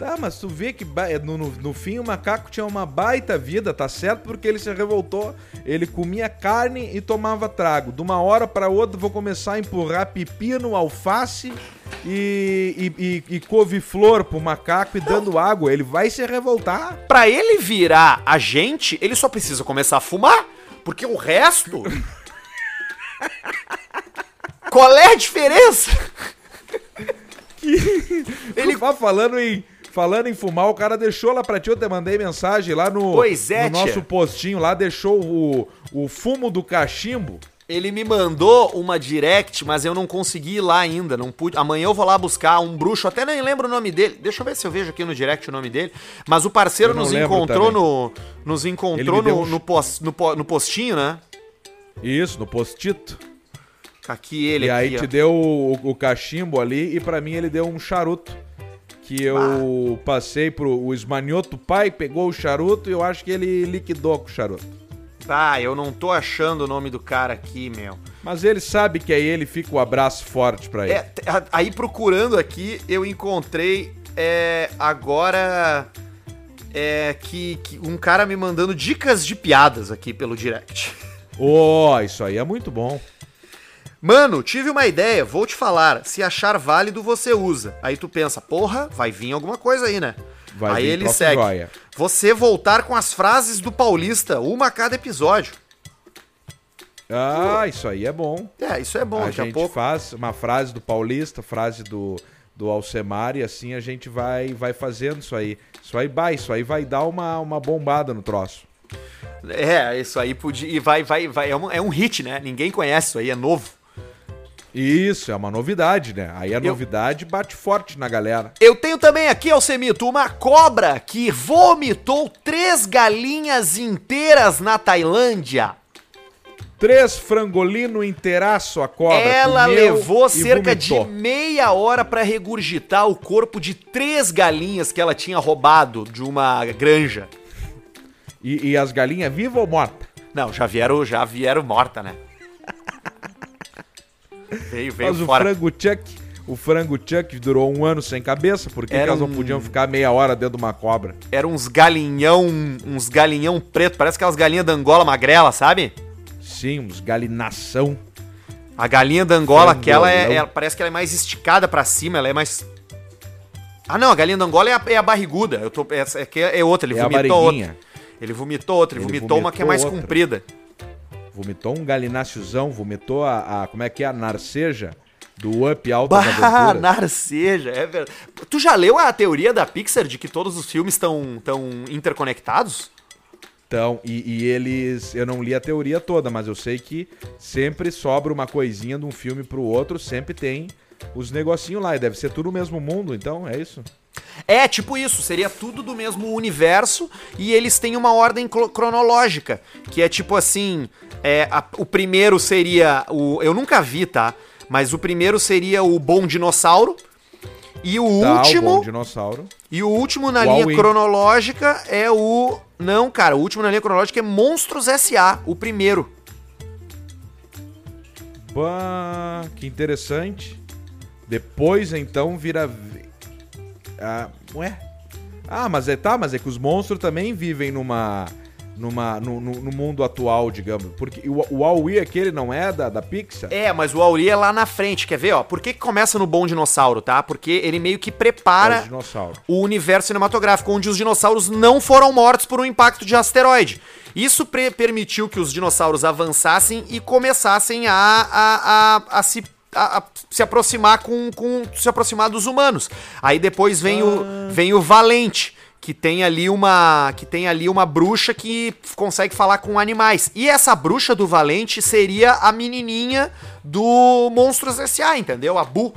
[SPEAKER 2] Tá, mas tu vê que ba- no, no, no fim o macaco tinha uma baita vida, tá certo? Porque ele se revoltou. Ele comia carne e tomava trago. De uma hora pra outra vou começar a empurrar pepino, alface e, e, e, e couve-flor pro macaco e dando água. Ele vai se revoltar.
[SPEAKER 1] Pra ele virar a gente, ele só precisa começar a fumar, porque o resto. Qual é a diferença?
[SPEAKER 2] Ele tá falando em. Falando em fumar, o cara deixou lá pra ti, eu te mandei mensagem lá no,
[SPEAKER 1] Pois é,
[SPEAKER 2] no nosso postinho lá, deixou o, o fumo do cachimbo.
[SPEAKER 1] Ele me mandou uma direct, mas eu não consegui ir lá ainda. Não pude. Amanhã eu vou lá buscar um bruxo, até nem lembro o nome dele. Deixa eu ver se eu vejo aqui no direct o nome dele. Mas o parceiro nos encontrou no. Nos encontrou no,
[SPEAKER 2] um-
[SPEAKER 1] no, pos- no no postinho, né?
[SPEAKER 2] Isso, no postito.
[SPEAKER 1] Aqui ele
[SPEAKER 2] e aí
[SPEAKER 1] aqui,
[SPEAKER 2] te
[SPEAKER 1] ó.
[SPEAKER 2] deu o, o cachimbo ali e pra mim ele deu um charuto. Que eu passei pro o esmanhoto pai, pegou o charuto e eu acho que ele liquidou com o charuto.
[SPEAKER 1] Tá, eu não tô achando o nome do cara aqui, meu.
[SPEAKER 2] Mas ele sabe que aí ele fica o abraço forte pra ele.
[SPEAKER 1] É, aí procurando aqui, eu encontrei é, agora é, que, que um cara me mandando dicas de piadas aqui pelo direct.
[SPEAKER 2] Ó, isso aí é muito bom.
[SPEAKER 1] Mano, tive uma ideia, vou te falar. Se achar válido, você usa. Aí tu pensa, porra, vai vir alguma coisa aí, né?
[SPEAKER 2] Vai
[SPEAKER 1] aí
[SPEAKER 2] vir
[SPEAKER 1] ele segue.
[SPEAKER 2] joia.
[SPEAKER 1] Você voltar com as frases do Paulista, uma a cada episódio.
[SPEAKER 2] Ah, isso aí é bom.
[SPEAKER 1] É, isso é bom,
[SPEAKER 2] a
[SPEAKER 1] daqui a
[SPEAKER 2] gente
[SPEAKER 1] pouco.
[SPEAKER 2] faz uma frase do Paulista, frase do, do Alcemar e assim a gente vai, vai fazendo isso aí. Isso aí vai, isso aí vai dar uma, uma bombada no troço.
[SPEAKER 1] É, isso aí podia. E vai, vai, vai. É um, é um hit, né? Ninguém conhece isso aí, é novo.
[SPEAKER 2] Isso, é uma novidade, né? Aí a novidade bate forte na galera.
[SPEAKER 1] Eu tenho também aqui, Alcemito, uma cobra que vomitou três galinhas inteiras na Tailândia.
[SPEAKER 2] Três frangolino inteiraço a cobra.
[SPEAKER 1] Ela levou cerca
[SPEAKER 2] vomitou.
[SPEAKER 1] de meia hora pra regurgitar o corpo de três galinhas que ela tinha roubado de uma granja.
[SPEAKER 2] E, e as galinhas vivas ou mortas?
[SPEAKER 1] Não, já vieram, já vieram morta, né? Veio, veio
[SPEAKER 2] Mas o
[SPEAKER 1] fora.
[SPEAKER 2] frango chuck, o frango chuck durou um ano sem cabeça, porque
[SPEAKER 1] Era
[SPEAKER 2] elas não
[SPEAKER 1] um-
[SPEAKER 2] podiam ficar meia hora dentro de uma cobra.
[SPEAKER 1] Era uns galinhão, uns galinhão preto, parece aquelas galinhas da Angola magrela, sabe?
[SPEAKER 2] Sim, uns galinação.
[SPEAKER 1] A galinha da Angola, aquela é,
[SPEAKER 2] Frangolão.
[SPEAKER 1] é- parece que ela é mais esticada pra cima, ela é mais. Ah, não, a galinha da Angola é a, é a barriguda. Eu tô, essa aqui é outra, ele
[SPEAKER 2] É a
[SPEAKER 1] vomitou outra.
[SPEAKER 2] barriguinha.
[SPEAKER 1] Ele vomitou outra, ele,
[SPEAKER 2] Ele
[SPEAKER 1] vomitou, uma que é mais
[SPEAKER 2] vomitou outra.
[SPEAKER 1] comprida.
[SPEAKER 2] Vomitou um galináceozão, vomitou a, a- Como é que é? A narceja do Up Alta
[SPEAKER 1] Bah, narceja, é verdade. Tu já leu a teoria da Pixar de que todos os filmes estão tão interconectados?
[SPEAKER 2] Então, e, e eles. Eu não li a teoria toda, mas eu sei que sempre sobra uma coisinha de um filme pro outro, sempre tem os negocinhos lá. E deve ser tudo o mesmo mundo, então é isso.
[SPEAKER 1] É, tipo isso, seria tudo do mesmo universo e eles têm uma ordem cronológica, que é tipo assim, é, a- o primeiro seria o... Eu nunca vi, tá? Mas o primeiro seria o Bom Dinossauro, E o
[SPEAKER 2] Tá, o
[SPEAKER 1] último.
[SPEAKER 2] Bom Dinossauro.
[SPEAKER 1] E o último na
[SPEAKER 2] O
[SPEAKER 1] linha cronológica é o. Não, cara, o último na linha cronológica é Monstros S.A., o primeiro.
[SPEAKER 2] Bah, que interessante. Depois, então, vira... Ah, ué? Ah, mas é, tá, mas é que os monstros também vivem numa... Numa, no, no- no mundo atual, digamos. Porque o, o Aui aquele não é da, da Pixar?
[SPEAKER 1] É, mas o Auri é lá na frente, quer ver, ó? Por que, que começa no Bom Dinossauro, tá? Porque ele meio que
[SPEAKER 2] É
[SPEAKER 1] prepara
[SPEAKER 2] o dinossauro.
[SPEAKER 1] o universo cinematográfico, onde os dinossauros não foram mortos por um impacto de asteroide. Isso permitiu que os dinossauros avançassem e começassem a, a, a, a se, a- a se aproximar com, com se aproximar dos humanos. Aí depois vem o vem o Valente, que tem ali uma que tem ali uma bruxa que consegue falar com animais. E essa bruxa do Valente seria a menininha do Monstros S.A., entendeu? A Bu.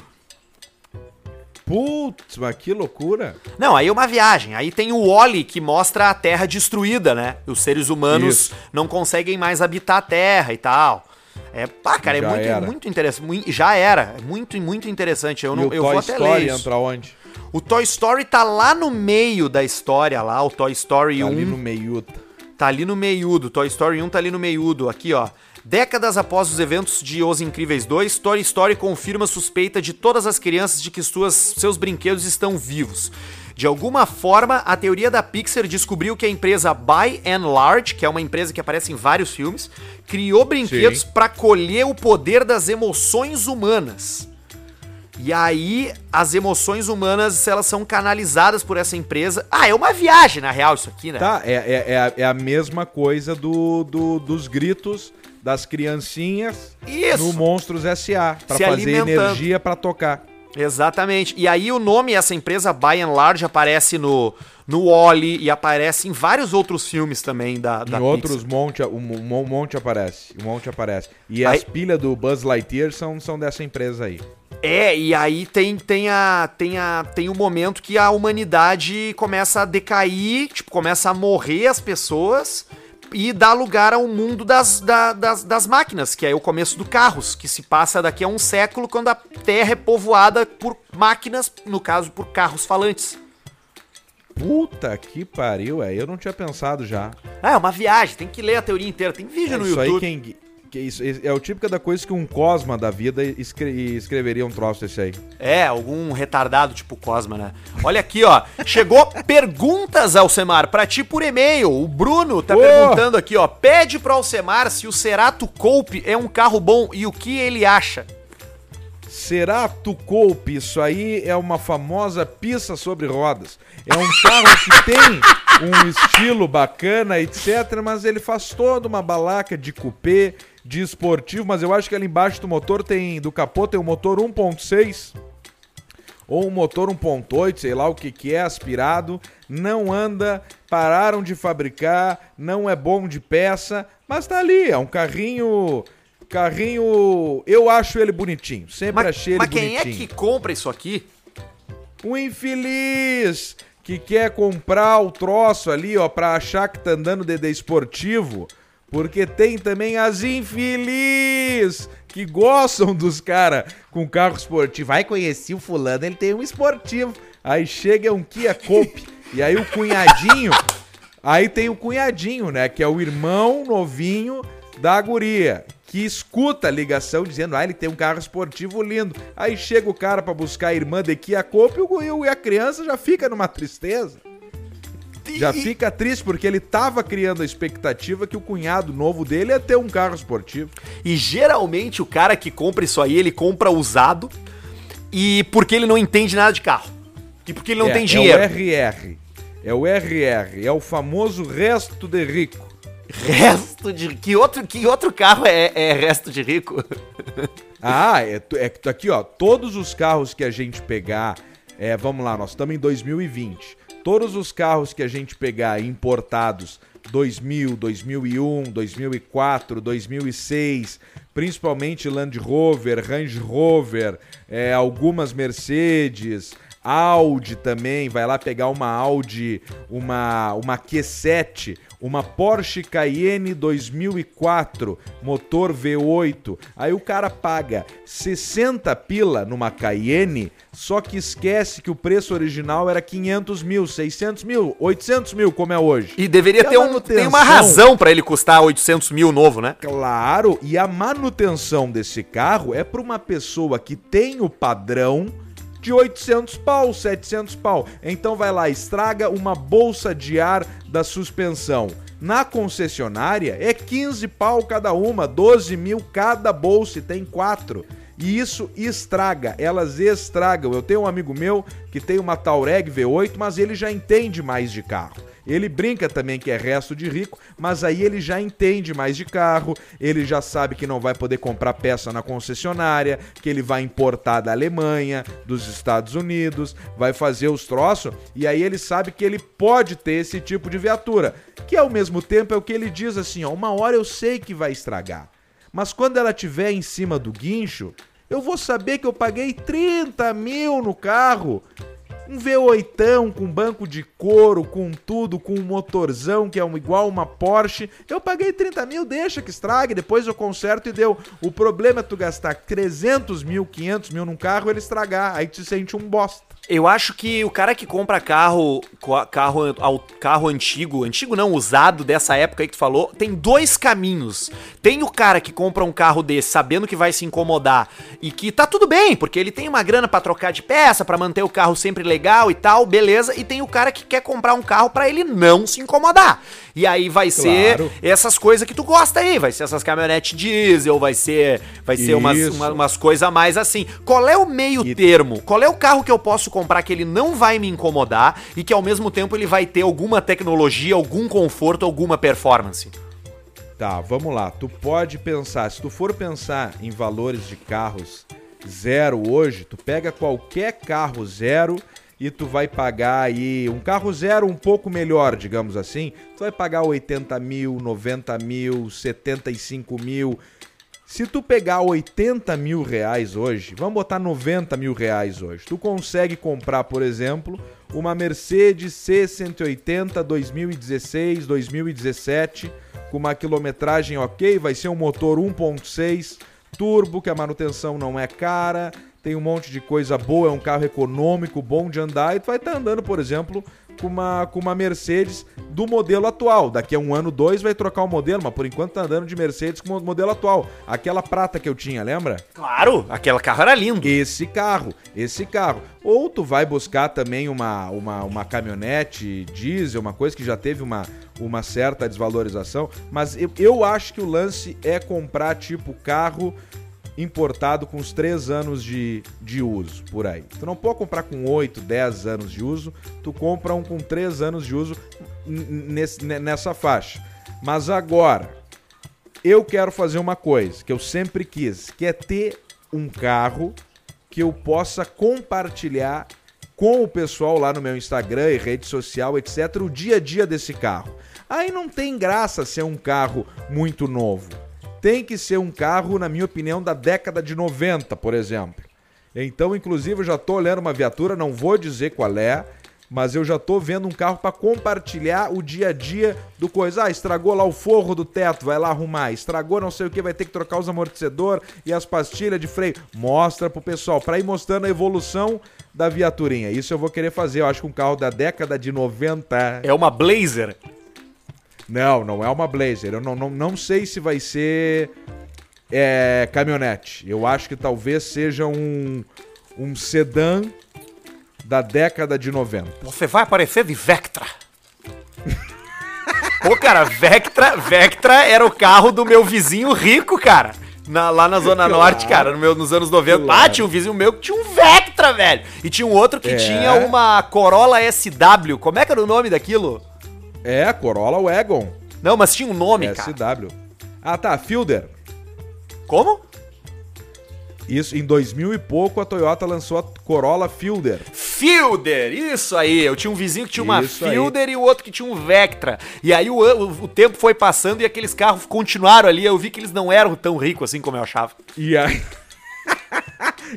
[SPEAKER 2] Putz, mas que loucura.
[SPEAKER 1] Não, aí é uma viagem. Aí tem o Wally que mostra a Terra destruída, né? Os seres humanos
[SPEAKER 2] Isso.
[SPEAKER 1] não conseguem mais habitar a Terra e tal. É, pá, cara, é
[SPEAKER 2] Já
[SPEAKER 1] muito,
[SPEAKER 2] era.
[SPEAKER 1] muito interessante. Mui- Já era. É muito, muito interessante. Eu, não, eu
[SPEAKER 2] Toy
[SPEAKER 1] vou até
[SPEAKER 2] Story
[SPEAKER 1] ler isso.
[SPEAKER 2] entra onde?
[SPEAKER 1] O Toy Story tá lá no meio da história, lá, o Toy Story
[SPEAKER 2] Tá
[SPEAKER 1] 1.
[SPEAKER 2] ali no meiuta.
[SPEAKER 1] Tá ali no meiudo. Toy Story 1 tá ali no meiudo. Aqui, ó. Décadas após os eventos de Os Incríveis 2, Toy Story confirma a suspeita de todas as crianças de que suas, seus brinquedos estão vivos. De alguma forma, a teoria da Pixar descobriu que a empresa By and Large, que é uma empresa que aparece em vários filmes, criou brinquedos para colher o poder das emoções humanas. E aí, as emoções humanas, elas são canalizadas por essa empresa. Ah, é uma viagem, na real, isso aqui, né?
[SPEAKER 2] Tá, é, é, é, a, é a mesma coisa do, do- dos gritos das criancinhas
[SPEAKER 1] Isso.
[SPEAKER 2] no Monstros S.A. Pra
[SPEAKER 1] Se
[SPEAKER 2] fazer energia pra tocar.
[SPEAKER 1] Exatamente. E aí o nome, essa empresa By and Large, aparece no, no Wally e aparece em vários outros filmes também da, da
[SPEAKER 2] em outros monte, um, um um monte aparece. Um monte aparece. E
[SPEAKER 1] Aí-
[SPEAKER 2] as pilhas do Buzz Lightyear são, são dessa empresa aí.
[SPEAKER 1] É, e aí tem, tem, a, tem, a, tem o momento que a humanidade começa a decair, tipo, começa a morrer as pessoas e dá lugar ao mundo das, da- das, das máquinas, que é o começo do carros, que se passa daqui a um século quando a Terra é povoada por máquinas, no caso, por carros falantes.
[SPEAKER 2] Puta que pariu, é. Eu não tinha pensado já.
[SPEAKER 1] Ah, é uma viagem, tem que ler a teoria inteira, tem vídeo
[SPEAKER 2] É
[SPEAKER 1] no
[SPEAKER 2] isso
[SPEAKER 1] YouTube.
[SPEAKER 2] aí quem. Que isso, é o típico da coisa que um Cosma da vida escre- escreveria um troço desse aí.
[SPEAKER 1] É, algum retardado tipo Cosma, né? Olha aqui, ó. Chegou perguntas, Alcemar, pra ti por e-mail. O Bruno tá
[SPEAKER 2] Ô!
[SPEAKER 1] perguntando aqui, ó. Pede pro Alcemar se o Cerato Coupe é um carro bom e o que ele acha.
[SPEAKER 2] Será Tucoupe? Isso aí é uma famosa pista sobre rodas. É um carro que tem um estilo bacana, etc. Mas ele faz toda uma balaca de coupé, de esportivo. Mas eu acho que ali embaixo do motor tem, do capô tem um motor 1.6 ou um motor 1.8, sei lá o que que é, aspirado, não anda, pararam de fabricar, não é bom de peça, mas tá ali, é um carrinho, carrinho, eu acho ele bonitinho, sempre achei ele
[SPEAKER 1] mas quem
[SPEAKER 2] bonitinho.
[SPEAKER 1] é que compra isso aqui?
[SPEAKER 2] Um infeliz que quer comprar o troço ali, ó, pra achar que tá andando de, de esportivo, porque tem também as infeliz que gostam dos cara com carro esportivo. Vai conhecer o fulano, ele tem um esportivo. Aí chega um Kia Coupe, e aí o cunhadinho, aí tem o cunhadinho, né, que é o irmão novinho da guria, que escuta a ligação dizendo, ah, ele tem um carro esportivo lindo. Aí chega o cara pra buscar a irmã de Kia Coupe e a criança já fica numa tristeza. Já
[SPEAKER 1] E-
[SPEAKER 2] fica triste porque ele tava criando a expectativa que o cunhado novo dele ia ter um carro esportivo.
[SPEAKER 1] E geralmente o cara que compra isso aí, ele compra usado e porque ele não entende nada de carro. E porque ele não
[SPEAKER 2] é,
[SPEAKER 1] tem dinheiro.
[SPEAKER 2] É o RR. É o RR. É o famoso resto de rico.
[SPEAKER 1] Resto de. Que outro, que outro carro é, é resto de rico?
[SPEAKER 2] Ah, é, é que tu- aqui, ó. Todos os carros que a gente pegar. É, vamos lá, nós estamos em 2020. Todos os carros que a gente pegar importados 2000, 2001, 2004, 2006, principalmente Land Rover, Range Rover, é, algumas Mercedes, Audi também, vai lá pegar uma Audi, uma, uma Q7, uma Porsche Cayenne 2004, motor V8. Aí o cara paga 60 pila numa Cayenne, só que esquece que o preço original era 500 mil, 600 mil, 800 mil, como é hoje.
[SPEAKER 1] E deveria
[SPEAKER 2] E
[SPEAKER 1] ter um, tem uma razão pra ele custar 800 mil novo, né?
[SPEAKER 2] Claro, e a manutenção desse carro é para uma pessoa que tem o padrão de 800 pau, 700 pau. Então vai lá, estraga uma bolsa de ar da suspensão. Na concessionária é 15 pau cada uma, 12 mil cada bolsa e tem quatro. E isso estraga, elas estragam. Eu tenho um amigo meu que tem uma Taureg V8, mas ele já entende mais de carro. Ele brinca também que é resto de rico, mas aí ele já entende mais de carro, ele já sabe que não vai poder comprar peça na concessionária, que ele vai importar da Alemanha, dos Estados Unidos, vai fazer os troços, e aí ele sabe que ele pode ter esse tipo de viatura, que ao mesmo tempo é o que ele diz assim, ó, uma hora eu sei que vai estragar, mas quando ela estiver em cima do guincho, eu vou saber que eu paguei 30 mil no carro. Um V8 com banco de couro, com tudo, com um motorzão que é um, igual uma Porsche. Eu paguei 30 mil, deixa que estrague, depois eu conserto e deu. O problema é tu gastar 300 mil, 500 mil num carro ele estragar. Aí tu se sente um bosta.
[SPEAKER 1] Eu acho que o cara que compra carro, carro, carro antigo, antigo não, usado dessa época aí que tu falou, tem dois caminhos. Tem o cara que compra um carro desse sabendo que vai se incomodar e que tá tudo bem, porque ele tem uma grana pra trocar de peça, pra manter o carro sempre legal e tal, beleza. E tem o cara que quer comprar um carro pra ele não se incomodar. E aí vai ser
[SPEAKER 2] Claro.
[SPEAKER 1] essas coisas que tu gosta aí, vai ser essas caminhonetes diesel, vai ser, vai ser umas, uma- umas coisas mais assim. Qual é o meio
[SPEAKER 2] E-
[SPEAKER 1] termo? Qual é o carro que eu posso comprar que ele não vai me incomodar e que ao mesmo tempo ele vai ter alguma tecnologia, algum conforto, alguma performance?
[SPEAKER 2] Tá, vamos lá. Tu pode pensar, se tu for pensar em valores de carros zero hoje, tu pega qualquer carro zero e tu vai pagar aí um carro zero um pouco melhor, digamos assim. Tu vai pagar 80 mil, 90 mil, 75 mil. Se tu pegar 80 mil reais hoje, vamos botar 90 mil reais hoje, tu consegue comprar, por exemplo, uma Mercedes C180 2016, 2017, com uma quilometragem ok, vai ser um motor 1.6 turbo, que a manutenção não é cara, tem um monte de coisa boa, é um carro econômico, bom de andar, e tu vai estar andando, por exemplo, com uma, com uma Mercedes do modelo atual. Daqui a um ano, dois, vai trocar o modelo, mas por enquanto tá andando de Mercedes com o modelo atual. Aquela prata que eu tinha, lembra?
[SPEAKER 1] Claro, aquele carro era lindo.
[SPEAKER 2] Esse carro, esse carro. Ou tu vai buscar também uma, uma, uma caminhonete diesel, uma coisa que já teve uma, uma certa desvalorização, mas eu, eu acho que o lance é comprar tipo carro importado com uns 3 anos de, de uso, por aí. Tu não pode comprar com 8, 10 anos de uso, tu compra um com 3 anos de uso nesse- ne- nessa faixa. Mas agora, eu quero fazer uma coisa que eu sempre quis, que é ter um carro que eu possa compartilhar com o pessoal lá no meu Instagram e rede social, etc, o dia a dia desse carro. Aí não tem graça ser um carro muito novo. Tem que ser um carro, na minha opinião, da década de 90, por exemplo. Então, inclusive, eu já tô olhando uma viatura, não vou dizer qual é, mas eu já tô vendo um carro para compartilhar o dia a dia do coisa. Ah, estragou lá o forro do teto, vai lá arrumar. Estragou não sei o que, vai ter que trocar os amortecedor e as pastilhas de freio. Mostra pro pessoal, para ir mostrando a evolução da viaturinha. Isso eu vou querer fazer. Eu acho que um carro da década de 90.
[SPEAKER 1] É uma Blazer.
[SPEAKER 2] Não, não é uma Blazer. Eu não, não, não sei se vai ser é, caminhonete. Eu acho que talvez seja um, um sedã da década de 90.
[SPEAKER 1] Você vai aparecer de Vectra. Pô, cara, Vectra, Vectra era o carro do meu vizinho rico, cara. Na- lá na Zona
[SPEAKER 2] Claro.
[SPEAKER 1] Norte, cara, no meu, nos anos 90.
[SPEAKER 2] Claro.
[SPEAKER 1] Ah, tinha um vizinho meu que tinha um Vectra, velho. E tinha um outro que
[SPEAKER 2] É.
[SPEAKER 1] tinha uma Corolla SW. Como é que era o nome daquilo?
[SPEAKER 2] É, Corolla Wagon.
[SPEAKER 1] Não, mas tinha um nome, cara.
[SPEAKER 2] SW. Ah, tá, Fielder.
[SPEAKER 1] Como?
[SPEAKER 2] Isso, em 2000 e pouco a Toyota lançou a Corolla Fielder.
[SPEAKER 1] Fielder, isso aí. Eu tinha um vizinho que tinha uma
[SPEAKER 2] Isso aí.
[SPEAKER 1] Fielder e o outro que tinha um Vectra. E aí o, o, o tempo foi passando e aqueles carros continuaram ali. Eu vi que eles não eram tão ricos assim como eu achava.
[SPEAKER 2] E aí.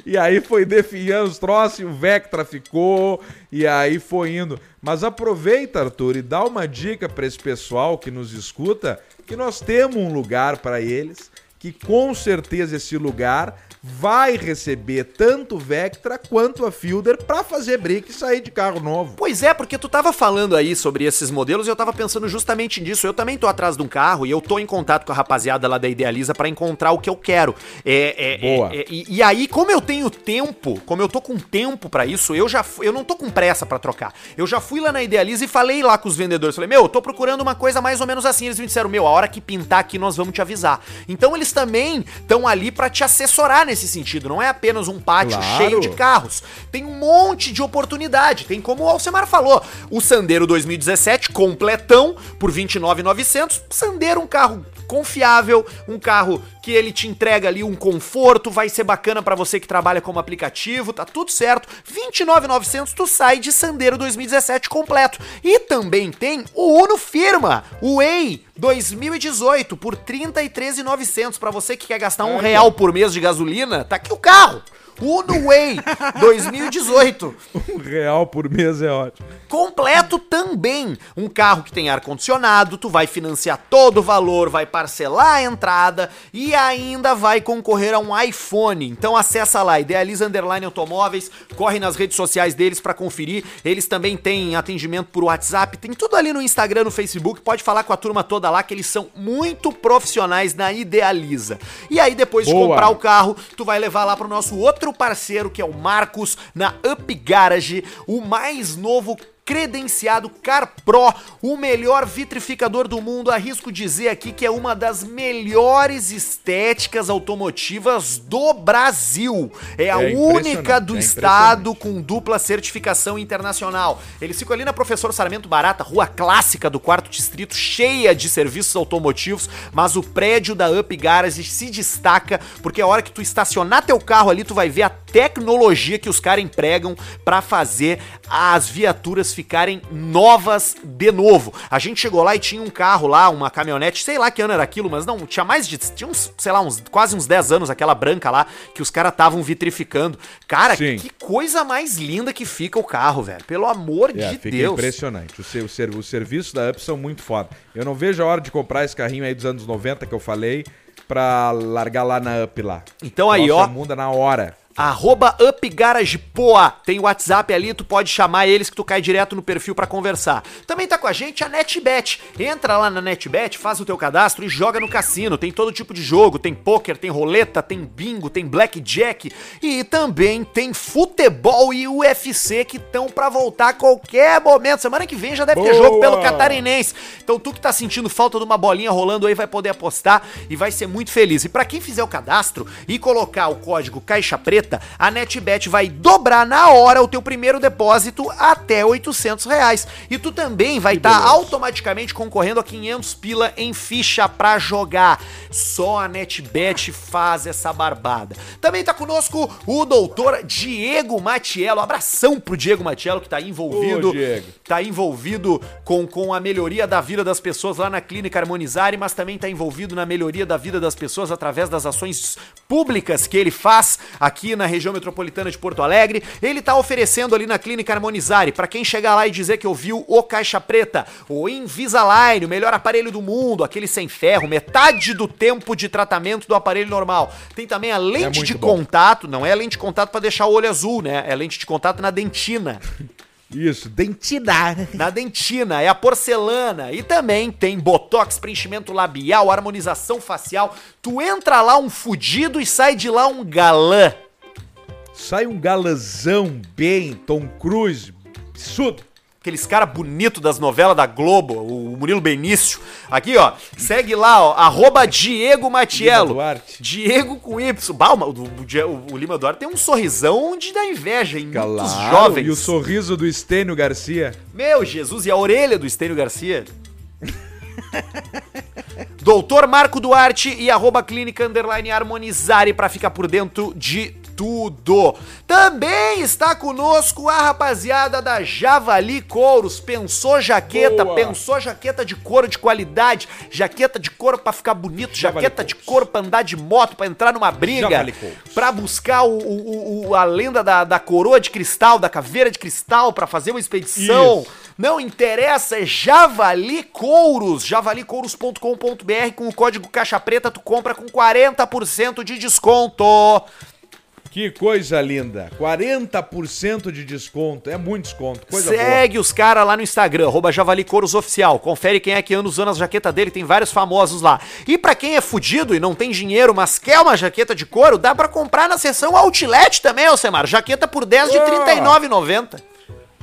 [SPEAKER 2] E aí foi definhando os troços e o Vectra ficou. E aí foi indo. Mas aproveita, Arthur, e dá uma dica para esse pessoal que nos escuta que nós temos um lugar para eles, que com certeza esse lugar vai receber tanto o Vectra quanto a Fielder para fazer brick e sair de carro novo.
[SPEAKER 1] Pois é, porque tu tava falando aí sobre esses modelos e eu tava pensando justamente nisso. Eu também tô atrás de um carro e eu tô em contato com a rapaziada lá da Idealiza para encontrar o que eu quero. É, é,
[SPEAKER 2] Boa.
[SPEAKER 1] é, é, e, e aí, como eu tenho tempo, como eu tô com tempo para isso, eu já eu não tô com pressa para trocar. Eu já fui lá na Idealiza e falei lá com os vendedores, falei: "Meu, eu tô procurando uma coisa mais ou menos assim". Eles me disseram: "Meu, a hora que pintar aqui nós vamos te avisar". Então eles também estão ali para te assessorar nesse sentido, não é apenas um pátio
[SPEAKER 2] Claro.
[SPEAKER 1] cheio de carros. Tem um monte de oportunidade. Tem como o Alcemar falou, o Sandero 2017 completão por 29.900. Sandero um carro confiável, um carro que ele te entrega ali um conforto, vai ser bacana pra você que trabalha como aplicativo, tá tudo certo. 29.900 tu sai de Sandero 2017 completo. E também tem o Uno Firma, o Way 2018 por 33.900 Pra você que quer gastar um real por mês de gasolina, tá aqui o carro. Uno Way 2018.
[SPEAKER 2] Um real por mês é ótimo.
[SPEAKER 1] Completo também. Um carro que tem ar-condicionado, tu vai financiar todo o valor, vai parcelar a entrada e ainda vai concorrer a um iPhone. Então acessa lá, Idealiza Underline Automóveis, corre nas redes sociais deles pra conferir. Eles também têm atendimento por WhatsApp, tem tudo ali no Instagram, no Facebook, pode falar com a turma toda lá que eles são muito profissionais na Idealiza. E aí depois de
[SPEAKER 2] Boa.
[SPEAKER 1] comprar o carro, tu vai levar lá pro nosso outro parceiro, que é o Marcos, na Up Garage, o mais novo credenciado Car Pro, o melhor vitrificador do mundo. Arrisco dizer aqui que é uma das melhores estéticas automotivas do Brasil. É a
[SPEAKER 2] É
[SPEAKER 1] única do
[SPEAKER 2] é
[SPEAKER 1] estado com dupla certificação internacional. Eles ficam ali na Professor Sarmento Barata, rua clássica do quarto distrito, cheia de serviços automotivos, mas o prédio da Up Garage se destaca porque a hora que tu estacionar teu carro ali, tu vai ver a tecnologia que os caras empregam pra fazer as viaturas ficarem novas de novo. A gente chegou lá e tinha um carro lá, uma caminhonete, sei lá que ano era aquilo, mas não, tinha mais de, tinha uns, sei lá, uns quase uns 10 anos aquela branca lá que os caras estavam vitrificando. Cara,
[SPEAKER 2] Sim.
[SPEAKER 1] que coisa mais linda que fica o carro, velho. Pelo amor
[SPEAKER 2] É,
[SPEAKER 1] de Deus.
[SPEAKER 2] impressionante. O, o, ser, os serviços da Up são muito foda. Eu não vejo a hora de comprar esse carrinho aí dos anos 90 que eu falei pra largar lá na Up lá.
[SPEAKER 1] Então aí,
[SPEAKER 2] Nossa,
[SPEAKER 1] ó.
[SPEAKER 2] muda na hora.
[SPEAKER 1] Arroba UpGaragePoa. Tem WhatsApp ali, tu pode chamar eles que tu cai direto no perfil pra conversar. Também tá com a gente a NetBet. Entra lá na NetBet, faz o teu cadastro e joga no cassino. Tem todo tipo de jogo, tem poker, tem roleta, tem bingo, tem blackjack e também tem futebol e UFC que estão pra voltar a qualquer momento. Semana que vem já deve ter
[SPEAKER 2] Boa!
[SPEAKER 1] jogo pelo Catarinense. Então tu que tá sentindo falta de uma bolinha rolando aí vai poder apostar e vai ser muito feliz. E pra quem fizer o cadastro e colocar o código Caixa Preta, a NetBet vai dobrar na hora o teu primeiro depósito até 800 reais. E tu também vai estar automaticamente concorrendo a 500 pila em ficha pra jogar. Só a NetBet faz essa barbada. Também tá conosco o doutor Diego Matiello. Abração pro Diego Matiello que tá envolvido
[SPEAKER 2] Ô, Diego.
[SPEAKER 1] Tá envolvido com, com a melhoria da vida das pessoas lá na Clínica Harmonizare, mas também tá envolvido na melhoria da vida das pessoas através das ações públicas que ele faz aqui na região metropolitana de Porto Alegre. Ele tá oferecendo ali na Clínica Harmonizare, para quem chegar lá e dizer que ouviu o Caixa Preta, o Invisalign, o melhor aparelho do mundo, aquele sem ferro, metade do tempo de tratamento do aparelho normal. Tem também a lente
[SPEAKER 2] muito
[SPEAKER 1] de
[SPEAKER 2] bom.
[SPEAKER 1] contato, não é a lente de contato para deixar o olho azul, né? É lente de contato na dentina.
[SPEAKER 2] Isso, dentina.
[SPEAKER 1] Na dentina, é a porcelana. E também tem botox, preenchimento labial, harmonização facial. Tu entra lá um fudido e sai de lá um galã.
[SPEAKER 2] Sai um galãzão bem, Tom Cruise, absurdo.
[SPEAKER 1] Aqueles cara bonito das novelas da Globo, o Murilo Benício. Aqui, ó, segue lá, ó, arroba Diego Matiello. Diego com Y. Bah, o, o, o- Lima Duarte tem um sorrisão de dar inveja em muitos
[SPEAKER 2] Claro,
[SPEAKER 1] jovens.
[SPEAKER 2] E o sorriso do Estênio Garcia.
[SPEAKER 1] Meu Jesus, e a orelha do Estênio Garcia? Doutor Marco Duarte e arroba clínica underline harmonizare pra ficar por dentro de tudo. Também está conosco a rapaziada da Javali Couros. Pensou jaqueta,
[SPEAKER 2] Boa.
[SPEAKER 1] pensou jaqueta de couro de qualidade, jaqueta de couro pra ficar bonito,
[SPEAKER 2] Javali
[SPEAKER 1] jaqueta de
[SPEAKER 2] Couros.
[SPEAKER 1] couro pra andar de moto, pra entrar numa briga, pra buscar o, o- o- a lenda da, da coroa de cristal, da caveira de cristal, pra fazer uma expedição.
[SPEAKER 2] Isso.
[SPEAKER 1] Não interessa, é Javali Couros, javalicouros.com.br com o código Caixa Preta tu compra com 40% de desconto.
[SPEAKER 2] Que coisa linda. 40% de desconto. É muito desconto. Coisa boa.
[SPEAKER 1] Segue os caras lá no Instagram, arroba Javali Couros Oficial. Confere quem é que anda usando as jaquetas dele, tem vários famosos lá. E pra quem é fudido e não tem dinheiro, mas quer uma jaqueta de couro, dá pra comprar na seção Outlet também, Alcemar. Jaqueta por 10 de
[SPEAKER 2] Ah.
[SPEAKER 1] R$ 39,90.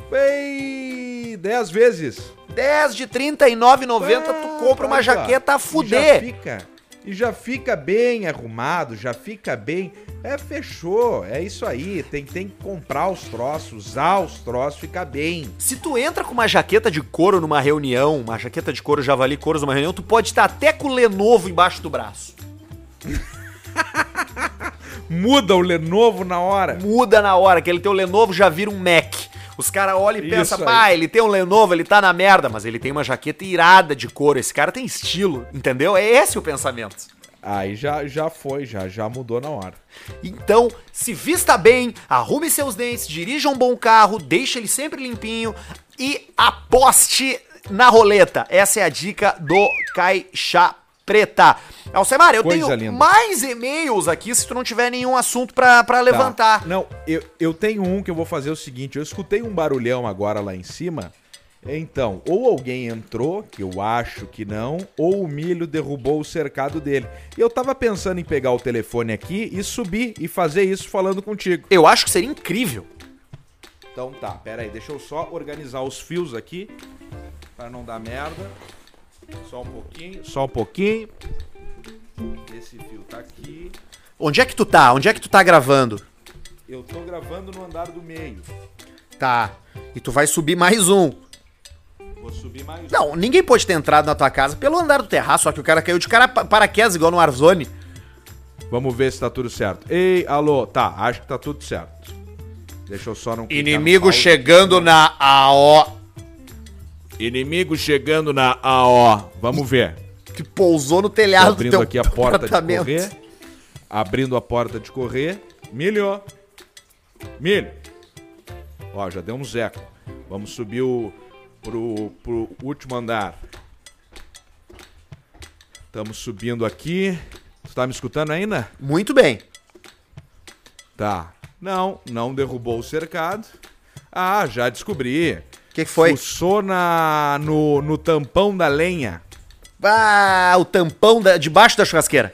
[SPEAKER 2] Bem, 10 vezes.
[SPEAKER 1] 10 de R$ 39,90 tu compra uma
[SPEAKER 2] Ah,
[SPEAKER 1] jaqueta a
[SPEAKER 2] e Já
[SPEAKER 1] fuder.
[SPEAKER 2] fica, e já fica bem arrumado, já fica bem. É, fechou. É isso aí. Tem, tem que comprar os troços, usar os troços, ficar bem.
[SPEAKER 1] Se tu entra com uma jaqueta de couro numa reunião, uma jaqueta de couro Javali Couros numa reunião, tu pode estar até com o Lenovo embaixo do braço.
[SPEAKER 2] Muda o Lenovo na hora.
[SPEAKER 1] muda na hora, que ele tem o Lenovo já vira um Mac. Os caras olham e pensam, pá, ele tem um Lenovo, ele tá na merda, mas ele tem uma jaqueta irada de couro. Esse cara tem estilo, entendeu? É esse o pensamento.
[SPEAKER 2] Aí já, já foi, já, já mudou na hora.
[SPEAKER 1] Então, se vista bem, arrume seus dentes, dirija um bom carro, deixe ele sempre limpinho e aposte na roleta. Essa é a dica do Caixa Preta. Alcemar, eu
[SPEAKER 2] Coisa
[SPEAKER 1] tenho
[SPEAKER 2] linda.
[SPEAKER 1] mais e-mails aqui se tu não tiver nenhum assunto pra, pra levantar.
[SPEAKER 2] Tá. Não, eu, eu tenho um que eu vou fazer o seguinte: eu escutei um barulhão agora lá em cima. Então, ou alguém entrou, que eu acho que não, ou o milho derrubou o cercado dele. E eu tava pensando em pegar o telefone aqui e subir e fazer isso falando contigo.
[SPEAKER 1] Eu acho que seria incrível.
[SPEAKER 2] Então tá, pera aí, deixa eu só organizar os fios aqui para não dar merda. Só um pouquinho, só um pouquinho. Esse fio tá aqui.
[SPEAKER 1] Onde é que tu tá? Onde é que tu tá gravando?
[SPEAKER 2] Eu tô gravando no andar do meio.
[SPEAKER 1] Tá. E tu vai subir mais um.
[SPEAKER 2] Vou subir mais um.
[SPEAKER 1] Não, ninguém pode ter entrado na tua casa pelo andar do terraço, só que o cara caiu de cara pa- paraquedas igual no Warzone.
[SPEAKER 2] Vamos ver se tá tudo certo. Ei, alô, tá, acho que tá tudo certo. Deixa eu só não
[SPEAKER 1] Inimigo chegando na AO.
[SPEAKER 2] Inimigo chegando na AO. Vamos ver.
[SPEAKER 1] Que pousou no
[SPEAKER 2] Tô
[SPEAKER 1] telhado
[SPEAKER 2] abrindo aqui a porta de correr. Abrindo a porta de correr. Milho. Milho. Ó, já deu um zeco. Vamos subir o, pro, pro último andar. Estamos subindo aqui. Tu tá me escutando ainda?
[SPEAKER 1] Muito bem.
[SPEAKER 2] Tá. Não, não derrubou o cercado. Ah, já descobri.
[SPEAKER 1] O que, que foi?
[SPEAKER 2] Fuçou na, no, no tampão da lenha.
[SPEAKER 1] Ah, o tampão da, debaixo da churrasqueira.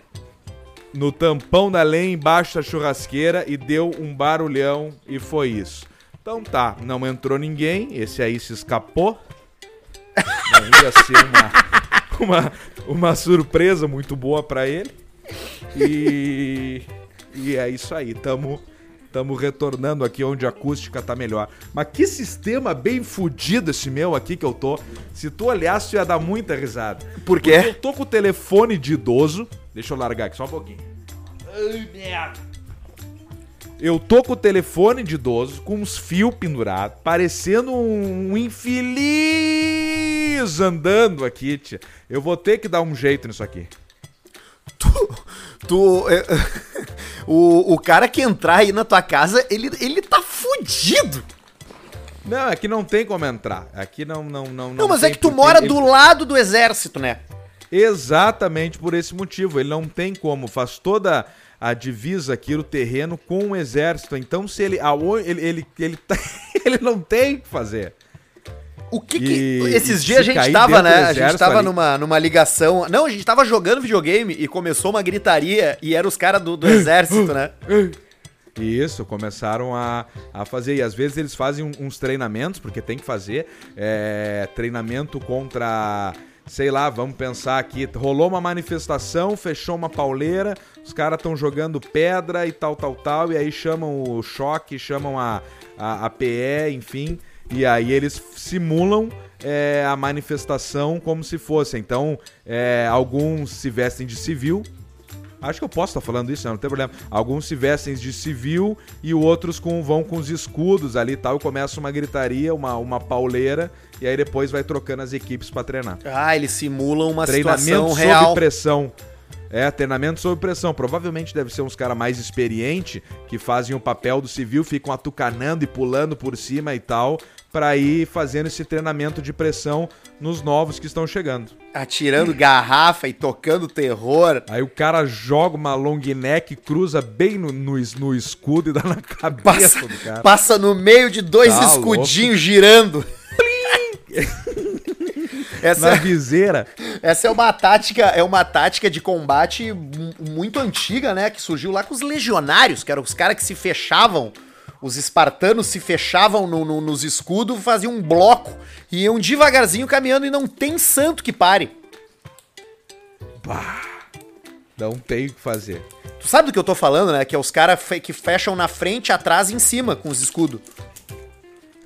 [SPEAKER 2] No tampão da lenha embaixo da churrasqueira e deu um barulhão e foi isso. Então tá, não entrou ninguém, esse aí se escapou. Não ia ser uma, uma, uma surpresa muito boa pra ele. E, e é isso aí, tamo, tamo retornando aqui onde a acústica tá melhor. Mas que sistema bem fudido esse meu aqui que eu tô. Se tu olhasse, tu ia dar muita risada.
[SPEAKER 1] Por quê?
[SPEAKER 2] Porque eu tô com o telefone de idoso. Deixa eu largar aqui só um pouquinho. Ai, merda. Eu tô com o telefone de idoso, com uns fios pendurados, parecendo um infeliz andando aqui, tia. Eu vou ter que dar um jeito nisso aqui.
[SPEAKER 1] Tu. tu é, o, o cara que entrar aí na tua casa, ele, ele tá fudido.
[SPEAKER 2] Não, aqui não tem como entrar. Aqui não, não, não.
[SPEAKER 1] Não, mas é que tu mora
[SPEAKER 2] ele-
[SPEAKER 1] do lado do exército, né?
[SPEAKER 2] Exatamente por esse motivo. Ele não tem como. Faz toda a divisa aqui no terreno com o exército. Então, se ele. aô- Ele, ele, ele, tá- ele não tem o que fazer.
[SPEAKER 1] O que que.
[SPEAKER 2] E-
[SPEAKER 1] esses
[SPEAKER 2] e
[SPEAKER 1] dias a gente tava, né? A gente tava
[SPEAKER 2] ali-
[SPEAKER 1] numa, numa ligação. Não, a gente tava jogando videogame e começou uma gritaria e eram os caras do, do exército, né?
[SPEAKER 2] Isso, começaram a, a fazer. E às vezes eles fazem uns treinamentos, porque tem que fazer. é, treinamento contra. Sei lá, vamos pensar aqui. Rolou uma manifestação, fechou uma pauleira, os caras estão jogando pedra e tal, tal, tal. E aí chamam o choque, chamam a, a, a PE, enfim. E aí eles simulam é, a manifestação como se fosse. Então, é, alguns se vestem de civil, Acho que eu posso estar falando isso, né? não tem problema. Alguns se vestem de civil e outros com, vão com os escudos ali e tal. E começa uma gritaria, uma, uma pauleira. E aí depois vai trocando as equipes pra treinar.
[SPEAKER 1] Ah, eles simulam uma
[SPEAKER 2] Treinamento
[SPEAKER 1] situação
[SPEAKER 2] sob
[SPEAKER 1] real.
[SPEAKER 2] pressão. É, treinamento sob pressão. Provavelmente deve ser uns caras mais experientes que fazem o papel do civil, ficam atucanando e pulando por cima e tal, pra ir fazendo esse treinamento de pressão nos novos que estão chegando.
[SPEAKER 1] Atirando garrafa e tocando terror.
[SPEAKER 2] Aí o cara joga uma long neck, cruza bem no, no, no escudo e dá na cabeça
[SPEAKER 1] Passa,
[SPEAKER 2] do cara.
[SPEAKER 1] passa no meio de dois
[SPEAKER 2] Tá
[SPEAKER 1] escudinhos girando. Essa,
[SPEAKER 2] Na viseira.
[SPEAKER 1] essa é uma tática, é uma tática de combate mu- muito antiga, né? Que surgiu lá com os legionários, que eram os caras que se fechavam. Os espartanos se fechavam no- no- nos escudos, faziam um bloco e iam devagarzinho caminhando e não tem santo que pare.
[SPEAKER 2] Não tem o que fazer.
[SPEAKER 1] Tu sabe do que eu tô falando, né? Que é os caras fe- que fecham na frente, atrás e em cima com os escudos.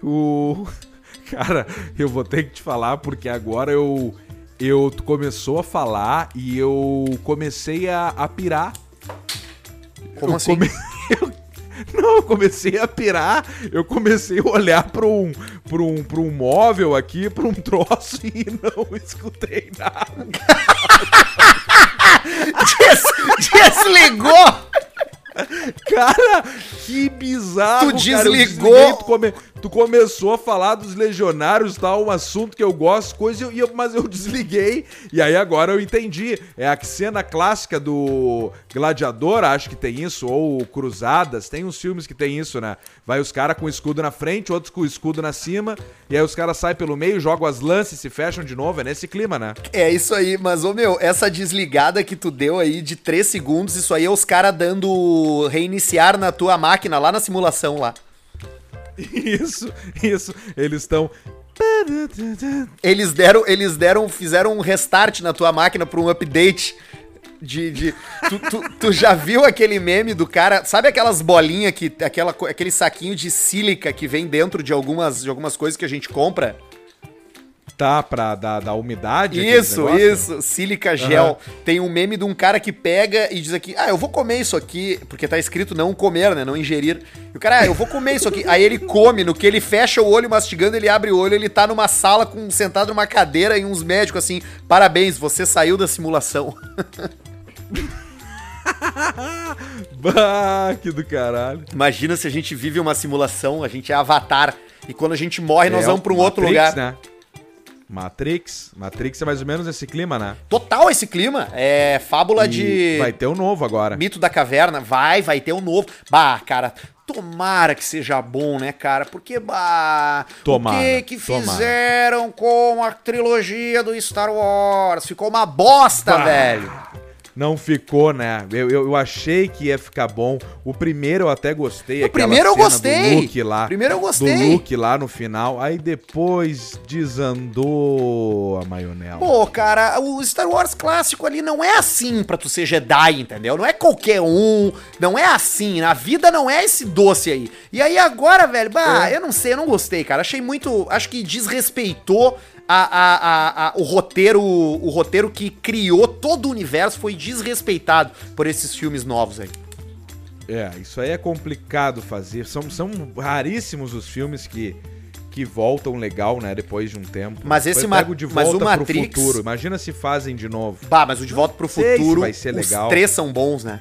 [SPEAKER 2] O. Cara, eu vou ter que te falar porque agora eu. Eu tu começou a falar e eu comecei a, a pirar.
[SPEAKER 1] Como
[SPEAKER 2] eu
[SPEAKER 1] assim?
[SPEAKER 2] come- eu- Não, eu comecei a pirar. Eu comecei a olhar para um, pra um, pra um móvel aqui, para um troço e não escutei nada.
[SPEAKER 1] Des- desligou!
[SPEAKER 2] Cara, que bizarro.
[SPEAKER 1] Tu
[SPEAKER 2] cara.
[SPEAKER 1] Desligou.
[SPEAKER 2] desliguei, tu, come- tu começou a falar dos legionários, tal, um assunto que eu gosto, coisa, e eu- mas eu desliguei. E aí agora eu entendi. É a cena clássica do Gladiador, acho que tem isso, ou Cruzadas, tem uns filmes que tem isso, né? Vai os caras com o escudo na frente, outros com o escudo na cima, e aí os caras saem pelo meio, jogam as lances, se fecham de novo. É nesse clima, né?
[SPEAKER 1] É isso aí, mas ô meu, essa desligada que tu deu aí de 3 segundos, isso aí é os caras dando reiniciar na tua máquina lá na simulação lá.
[SPEAKER 2] Isso, isso. Eles estão.
[SPEAKER 1] Eles deram, eles deram, fizeram um restart na tua máquina pra um update de. de tu, tu- tu já viu aquele meme do cara? Sabe aquelas bolinhas que. Aquela, aquele saquinho de sílica que vem dentro de algumas, de algumas coisas que a gente compra?
[SPEAKER 2] Tá pra dar, dar umidade?
[SPEAKER 1] Isso,
[SPEAKER 2] negócio?
[SPEAKER 1] isso, sílica gel. Tem um meme de um cara que pega e diz aqui: Ah, eu vou comer isso aqui, porque tá escrito não comer, né? Não ingerir. E o cara, ah, eu vou comer isso aqui. Aí ele come, no que ele fecha o olho mastigando, ele abre o olho, ele tá numa sala com sentado numa cadeira e uns médicos assim: Parabéns, você saiu da simulação.
[SPEAKER 2] Bah, que do caralho.
[SPEAKER 1] Imagina se a gente vive uma simulação, a gente é avatar. E quando a gente morre, nós
[SPEAKER 2] É,
[SPEAKER 1] vamos pra um outro
[SPEAKER 2] Matrix,
[SPEAKER 1] lugar.
[SPEAKER 2] Né? Matrix. Matrix é mais ou menos esse clima, né?
[SPEAKER 1] Total esse clima. É fábula
[SPEAKER 2] E
[SPEAKER 1] de.
[SPEAKER 2] Vai ter um novo agora.
[SPEAKER 1] Mito da Caverna, vai, vai ter um novo. Bah, cara, tomara que seja bom, né, cara? Porque, bah,
[SPEAKER 2] Tomara,
[SPEAKER 1] o que que
[SPEAKER 2] tomara.
[SPEAKER 1] fizeram com a trilogia do Star Wars? Ficou uma bosta,
[SPEAKER 2] Bah.
[SPEAKER 1] velho.
[SPEAKER 2] Não ficou, né? Eu, eu, eu achei que ia ficar bom. O primeiro eu até gostei.
[SPEAKER 1] O primeiro eu gostei.
[SPEAKER 2] Do Luke lá.
[SPEAKER 1] O primeiro eu gostei.
[SPEAKER 2] Do Luke lá no final. Aí depois desandou a maionese.
[SPEAKER 1] Pô, cara, o Star Wars clássico ali não é assim pra tu ser Jedi, entendeu? Não é qualquer um, não é assim. Na vida não é esse doce aí. E aí agora, velho, bah,
[SPEAKER 2] É.
[SPEAKER 1] eu não sei, eu não gostei, cara. Achei muito. Acho que desrespeitou. A, a, a, o roteiro o roteiro que criou todo o universo foi desrespeitado por esses filmes novos aí.
[SPEAKER 2] É, isso aí é complicado fazer. São, são raríssimos os filmes que, que voltam legal, né? Depois de um tempo.
[SPEAKER 1] Mas esse Ma-
[SPEAKER 2] de
[SPEAKER 1] mas o
[SPEAKER 2] volta
[SPEAKER 1] Matrix-
[SPEAKER 2] pro futuro. Imagina se fazem de novo.
[SPEAKER 1] Bah, mas o De Volta pro Futuro,
[SPEAKER 2] vai ser
[SPEAKER 1] os
[SPEAKER 2] legal.
[SPEAKER 1] três são bons, né?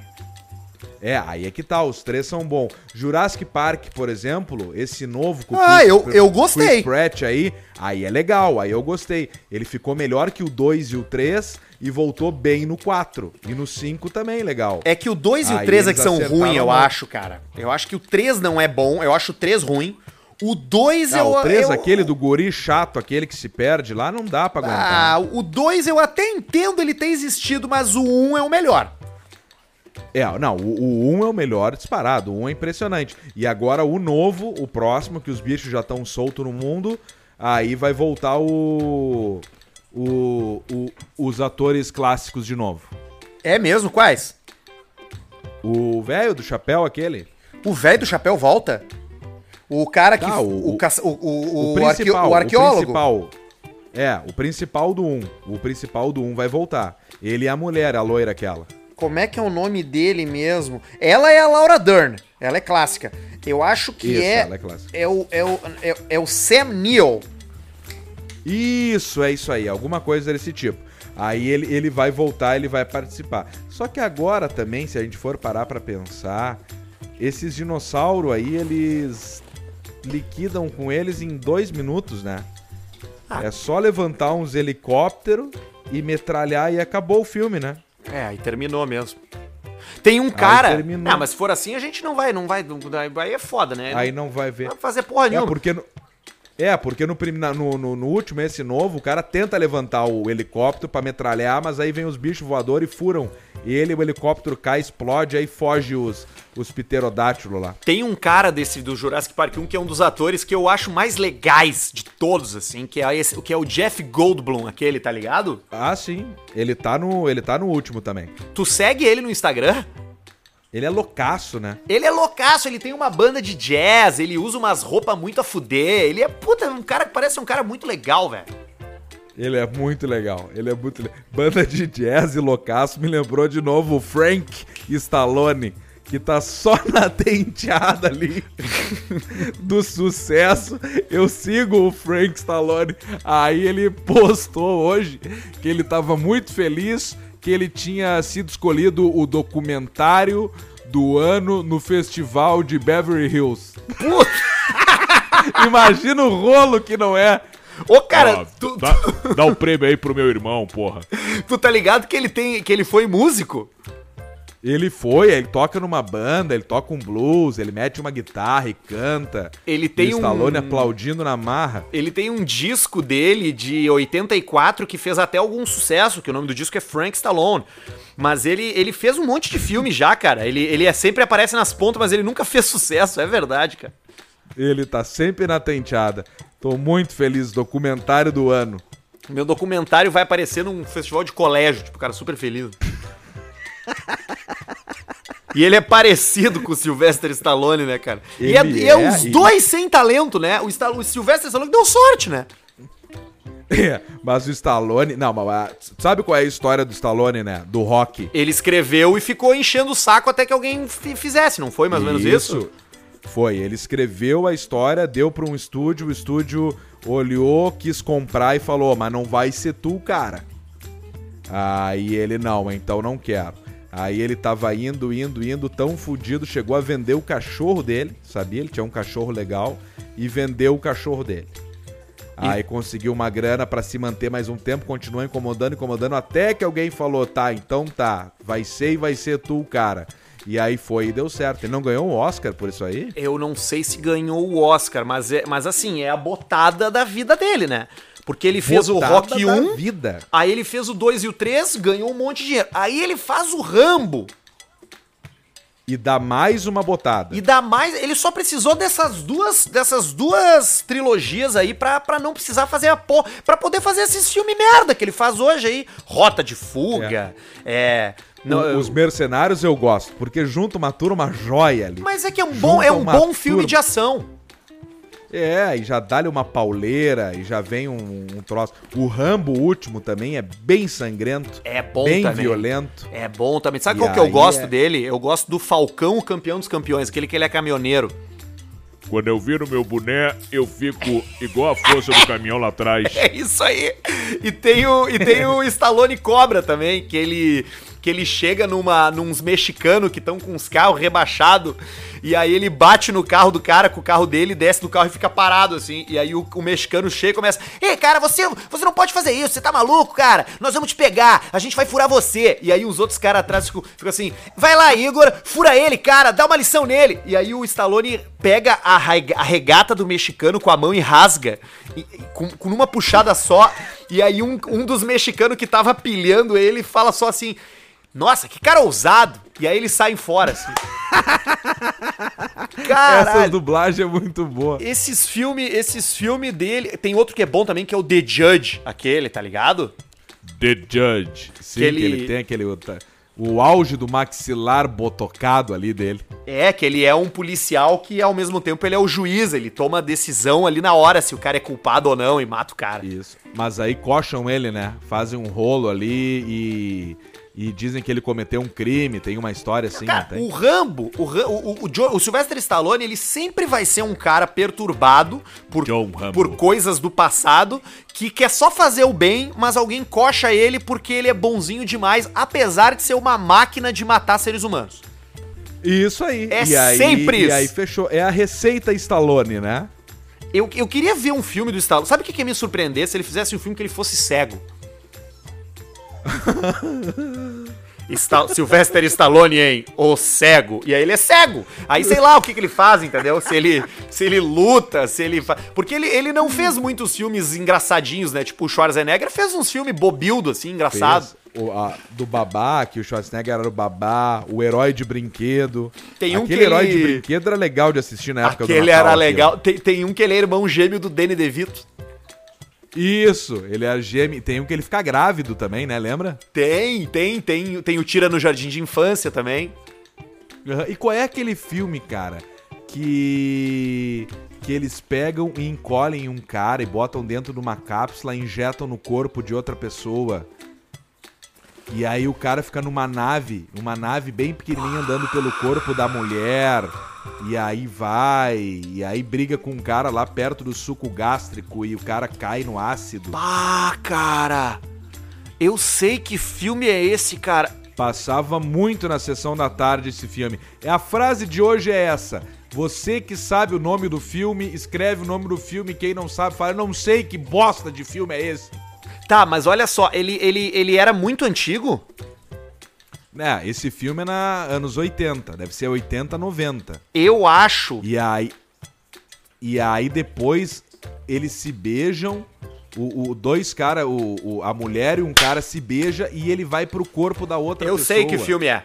[SPEAKER 2] É, aí é que tá, os três são bons. Jurassic Park, por exemplo, esse novo com o
[SPEAKER 1] Ah,
[SPEAKER 2] Chris-
[SPEAKER 1] eu- eu gostei.
[SPEAKER 2] Chris Pratt aí, aí é legal, aí eu gostei. Ele ficou melhor que o 2 e o 3 e voltou bem no 4. E no 5 também legal.
[SPEAKER 1] É que o 2 e o
[SPEAKER 2] Aí
[SPEAKER 1] 3 é que são ruins, eu acho, cara. Eu acho que o 3 não é bom, eu acho o 3 ruim. O 2
[SPEAKER 2] Ah,
[SPEAKER 1] eu...
[SPEAKER 2] o 3,
[SPEAKER 1] eu-
[SPEAKER 2] aquele do guri chato, aquele que se perde lá, não dá pra
[SPEAKER 1] Ah,
[SPEAKER 2] aguentar.
[SPEAKER 1] o 2 eu até entendo ele ter existido, mas o 1 um é o melhor.
[SPEAKER 2] É, não, o, o 1 é o melhor disparado, o 1 é impressionante. E agora o novo, o próximo, que os bichos já estão soltos no mundo, aí vai voltar o, o, o- os atores clássicos de novo.
[SPEAKER 1] É mesmo? Quais?
[SPEAKER 2] O velho do chapéu, aquele.
[SPEAKER 1] O velho do chapéu volta? O cara que...
[SPEAKER 2] Tá,
[SPEAKER 1] o,
[SPEAKER 2] o-
[SPEAKER 1] o, o,
[SPEAKER 2] O,
[SPEAKER 1] o,
[SPEAKER 2] principal.
[SPEAKER 1] o arqueólogo.
[SPEAKER 2] principal. É, o principal do 1. O principal do 1 vai voltar. Ele e a mulher, a loira aquela.
[SPEAKER 1] Como é que é o nome dele mesmo? Ela é a Laura Dern. Ela é clássica. Eu acho que
[SPEAKER 2] Isso,
[SPEAKER 1] é,
[SPEAKER 2] ela é clássica.
[SPEAKER 1] é, o, é, o, é, é o Sam Neill.
[SPEAKER 2] Isso, é isso aí, alguma coisa desse tipo. Aí ele, ele vai voltar, ele vai participar. Só que agora também, se a gente for parar pra pensar, esses dinossauros aí, eles liquidam com eles em dois minutos, né?
[SPEAKER 1] Ah.
[SPEAKER 2] É só levantar uns helicópteros e metralhar e acabou o filme, né?
[SPEAKER 1] É, aí terminou mesmo. Tem um cara.
[SPEAKER 2] terminou.
[SPEAKER 1] Ah, mas se for assim, a gente não vai, não vai. Aí é foda, né?
[SPEAKER 2] Aí não vai ver.
[SPEAKER 1] Não vai fazer porra
[SPEAKER 2] É
[SPEAKER 1] nenhuma.
[SPEAKER 2] porque no, é, porque no, no, no- no último, esse novo, o cara tenta levantar o helicóptero pra metralhar, mas aí vem os bichos voadores e furam ele, o helicóptero cai, explode, aí foge os, os pterodátilos lá.
[SPEAKER 1] Tem um cara desse do Jurassic Park 1 que é um dos atores que eu acho mais legais de todos, assim, que é, esse, que é o Jeff Goldblum, aquele, tá ligado?
[SPEAKER 2] Ah, sim. Ele tá no, ele tá no último também.
[SPEAKER 1] Tu segue ele no Instagram?
[SPEAKER 2] Ele é loucaço, né?
[SPEAKER 1] Ele é loucaço, ele tem uma banda de jazz, ele usa umas roupas muito a fuder, ele é, puta, um cara que parece um cara muito legal, velho.
[SPEAKER 2] Ele é muito legal. Ele é muito le- Banda de jazz e loucaço me lembrou de novo o Frank Stallone, que tá só na tenteada ali do sucesso. Eu sigo o Frank Stallone. Aí ele postou hoje que ele tava muito feliz que ele tinha sido escolhido o documentário do ano no festival de Beverly Hills. Imagina o rolo que não é.
[SPEAKER 1] Ô, cara,
[SPEAKER 3] Ó,
[SPEAKER 1] tu,
[SPEAKER 3] dá, dá um prêmio aí pro meu irmão, porra.
[SPEAKER 1] tu tá ligado que ele tem, que ele foi músico?
[SPEAKER 2] Ele foi, ele toca numa banda, ele toca um blues, ele mete uma guitarra e canta.
[SPEAKER 1] Ele tem
[SPEAKER 2] e o Stallone
[SPEAKER 1] um-
[SPEAKER 2] aplaudindo na marra.
[SPEAKER 1] Ele tem um disco dele de 84 que fez até algum sucesso, que o nome do disco é Frank Stallone. Mas ele, ele fez um monte de filme já, cara. Ele, ele é, sempre aparece nas pontas, mas ele nunca fez sucesso, é verdade, cara.
[SPEAKER 2] Ele tá sempre na tenteada. Tô muito feliz, documentário do ano.
[SPEAKER 1] Meu documentário vai aparecer num festival de colégio, tipo, cara, super feliz. E ele é parecido com o Sylvester Stallone, né, cara? E é,
[SPEAKER 2] Ele
[SPEAKER 1] e é
[SPEAKER 2] é,
[SPEAKER 1] os
[SPEAKER 2] e-
[SPEAKER 1] dois sem talento, né? O, Sta- o Sylvester Stallone deu sorte, né?
[SPEAKER 2] É, mas o Stallone. Não, mas ah, sabe qual é a história do Stallone, né? Do rock.
[SPEAKER 1] Ele escreveu e ficou enchendo o saco até que alguém fi- fizesse, não foi mais ou menos isso?
[SPEAKER 2] Foi, ele escreveu a história, deu pra um estúdio, o estúdio olhou, quis comprar e falou, mas não vai ser tu, cara. Aí ele, não, então não quero. Aí ele tava indo, indo, indo, tão fudido, chegou a vender o cachorro dele, sabia? Ele tinha um cachorro legal e vendeu o cachorro dele. Aí conseguiu uma grana pra se manter mais um tempo, continuou incomodando, incomodando, até que alguém falou, tá, então tá, vai ser e vai ser tu, o cara. E aí foi e deu certo. Ele não ganhou um Oscar por isso aí?
[SPEAKER 1] Eu não sei se ganhou o Oscar, mas, é, mas assim, é a botada da vida dele, né? Porque ele fez
[SPEAKER 2] Botada
[SPEAKER 1] o Rock
[SPEAKER 2] da
[SPEAKER 1] 1,
[SPEAKER 2] vida.
[SPEAKER 1] aí ele fez o 2 e o 3, ganhou um monte de dinheiro. Aí ele faz o Rambo
[SPEAKER 2] E dá mais uma botada.
[SPEAKER 1] e dá mais. Ele só precisou dessas duas dessas duas trilogias aí pra, pra não precisar fazer a porra. Pra poder fazer esses filmes merda que ele faz hoje aí. Rota de fuga, é. não,
[SPEAKER 2] O- Os mercenários eu gosto, porque junta uma turma joia ali.
[SPEAKER 1] mas é que é um bom, é um bom filme de ação.
[SPEAKER 2] É, e já dá-lhe uma pauleira, e já vem um, um troço. O Rambo último também é bem sangrento.
[SPEAKER 1] É bom
[SPEAKER 2] Bem
[SPEAKER 1] também.
[SPEAKER 2] violento.
[SPEAKER 1] É bom também. Sabe
[SPEAKER 2] E
[SPEAKER 1] qual que eu gosto
[SPEAKER 2] é-
[SPEAKER 1] dele? Eu gosto do Falcão, o campeão dos campeões, aquele que ele é caminhoneiro.
[SPEAKER 3] Quando eu viro meu boné, eu fico igual a força do caminhão lá atrás.
[SPEAKER 1] É isso aí. E tem o, e tem o Stallone Cobra também, que ele que ele chega numa nos mexicanos que estão com os carros rebaixados e aí ele bate no carro do cara com o carro dele, desce do carro e fica parado assim. E aí o, o mexicano chega e começa: "Ei, cara, você você não pode fazer isso. Você tá maluco, cara? Nós vamos te pegar. A gente vai furar você". E aí os outros caras atrás ficam, ficam assim: "Vai lá, Igor, fura ele, cara, dá uma lição nele". E aí o Stallone pega a, a regata do mexicano com a mão e rasga e com, com uma puxada só. E aí um, um dos mexicanos que tava pilhando ele fala só assim: Nossa, que cara ousado! E aí eles saem fora, assim.
[SPEAKER 2] Essa
[SPEAKER 1] Caralho!
[SPEAKER 2] dublagem é muito boa.
[SPEAKER 1] Esses filmes, esses filmes dele. Tem outro que é bom também, que é o The Judge, aquele, tá ligado?
[SPEAKER 3] The Judge.
[SPEAKER 2] Sim,
[SPEAKER 1] que ele-
[SPEAKER 2] que ele tem aquele. O auge do maxilar botocado ali dele.
[SPEAKER 1] É, que ele é um policial que ao mesmo tempo ele é o juiz, ele toma a decisão ali na hora se o cara é culpado ou não e mata o cara.
[SPEAKER 2] Isso. Mas aí coxam ele, né? Fazem um rolo ali e. E dizem que ele cometeu um crime, tem uma história assim,
[SPEAKER 1] Cara, o Rambo, o, o, o, o, Sylvester Stallone, ele sempre vai ser um cara perturbado por, por coisas do passado, que quer só fazer o bem, mas alguém coxa ele porque ele é bonzinho demais, apesar de ser uma máquina de matar seres humanos.
[SPEAKER 2] Isso aí.
[SPEAKER 1] É
[SPEAKER 2] e aí,
[SPEAKER 1] sempre
[SPEAKER 2] E
[SPEAKER 1] isso.
[SPEAKER 2] aí fechou. É a receita Stallone, né?
[SPEAKER 1] Eu, eu queria ver um filme do Stallone. Sabe o que, que ia me surpreender se ele fizesse um filme que ele fosse cego? Sta Sylvester Stallone, hein? O cego. E aí ele é cego. Aí sei lá o que, que ele faz, entendeu? Se ele, se ele luta, se ele faz. Porque ele, ele não fez muitos filmes engraçadinhos, né? Tipo, o Schwarzenegger fez uns filmes bobildo, assim, engraçado.
[SPEAKER 2] Fez o, a- do babá, que o Schwarzenegger era o babá, o herói de brinquedo.
[SPEAKER 1] Tem um
[SPEAKER 2] Aquele
[SPEAKER 1] que
[SPEAKER 2] herói
[SPEAKER 1] ele-
[SPEAKER 2] de brinquedo era legal de assistir na época do
[SPEAKER 1] Aquele era
[SPEAKER 2] aquilo.
[SPEAKER 1] legal. Tem, tem um que ele é irmão gêmeo do Danny DeVito.
[SPEAKER 2] Isso, ele é gêmeo. Tem um que ele fica grávido também, né? Lembra?
[SPEAKER 1] Tem, tem, tem. Tem o Tira no Jardim de Infância também.
[SPEAKER 2] Aham. E qual é aquele filme, cara, que que eles pegam e encolhem um cara e botam dentro de uma cápsula, injetam no corpo de outra pessoa. E aí o cara fica numa nave, uma nave bem pequenininha andando pelo corpo da mulher. E aí vai, e aí briga com um cara lá perto do suco gástrico e o cara cai no ácido.
[SPEAKER 1] Ah, cara! Eu sei que filme é esse, cara.
[SPEAKER 2] Passava muito na sessão da tarde esse filme. É a frase de hoje é essa. Você que sabe o nome do filme, escreve o nome do filme. Quem não sabe, fala, não sei que bosta de filme é esse.
[SPEAKER 1] Tá, mas olha só, ele, ele, ele era muito antigo?
[SPEAKER 2] É, esse filme é na anos 80, deve ser 80, 90.
[SPEAKER 1] Eu acho.
[SPEAKER 2] E aí E aí depois eles se beijam, o, o- dois caras, o, o- a mulher e um cara se beija e ele vai pro corpo da outra
[SPEAKER 1] Eu
[SPEAKER 2] pessoa.
[SPEAKER 1] sei que filme é.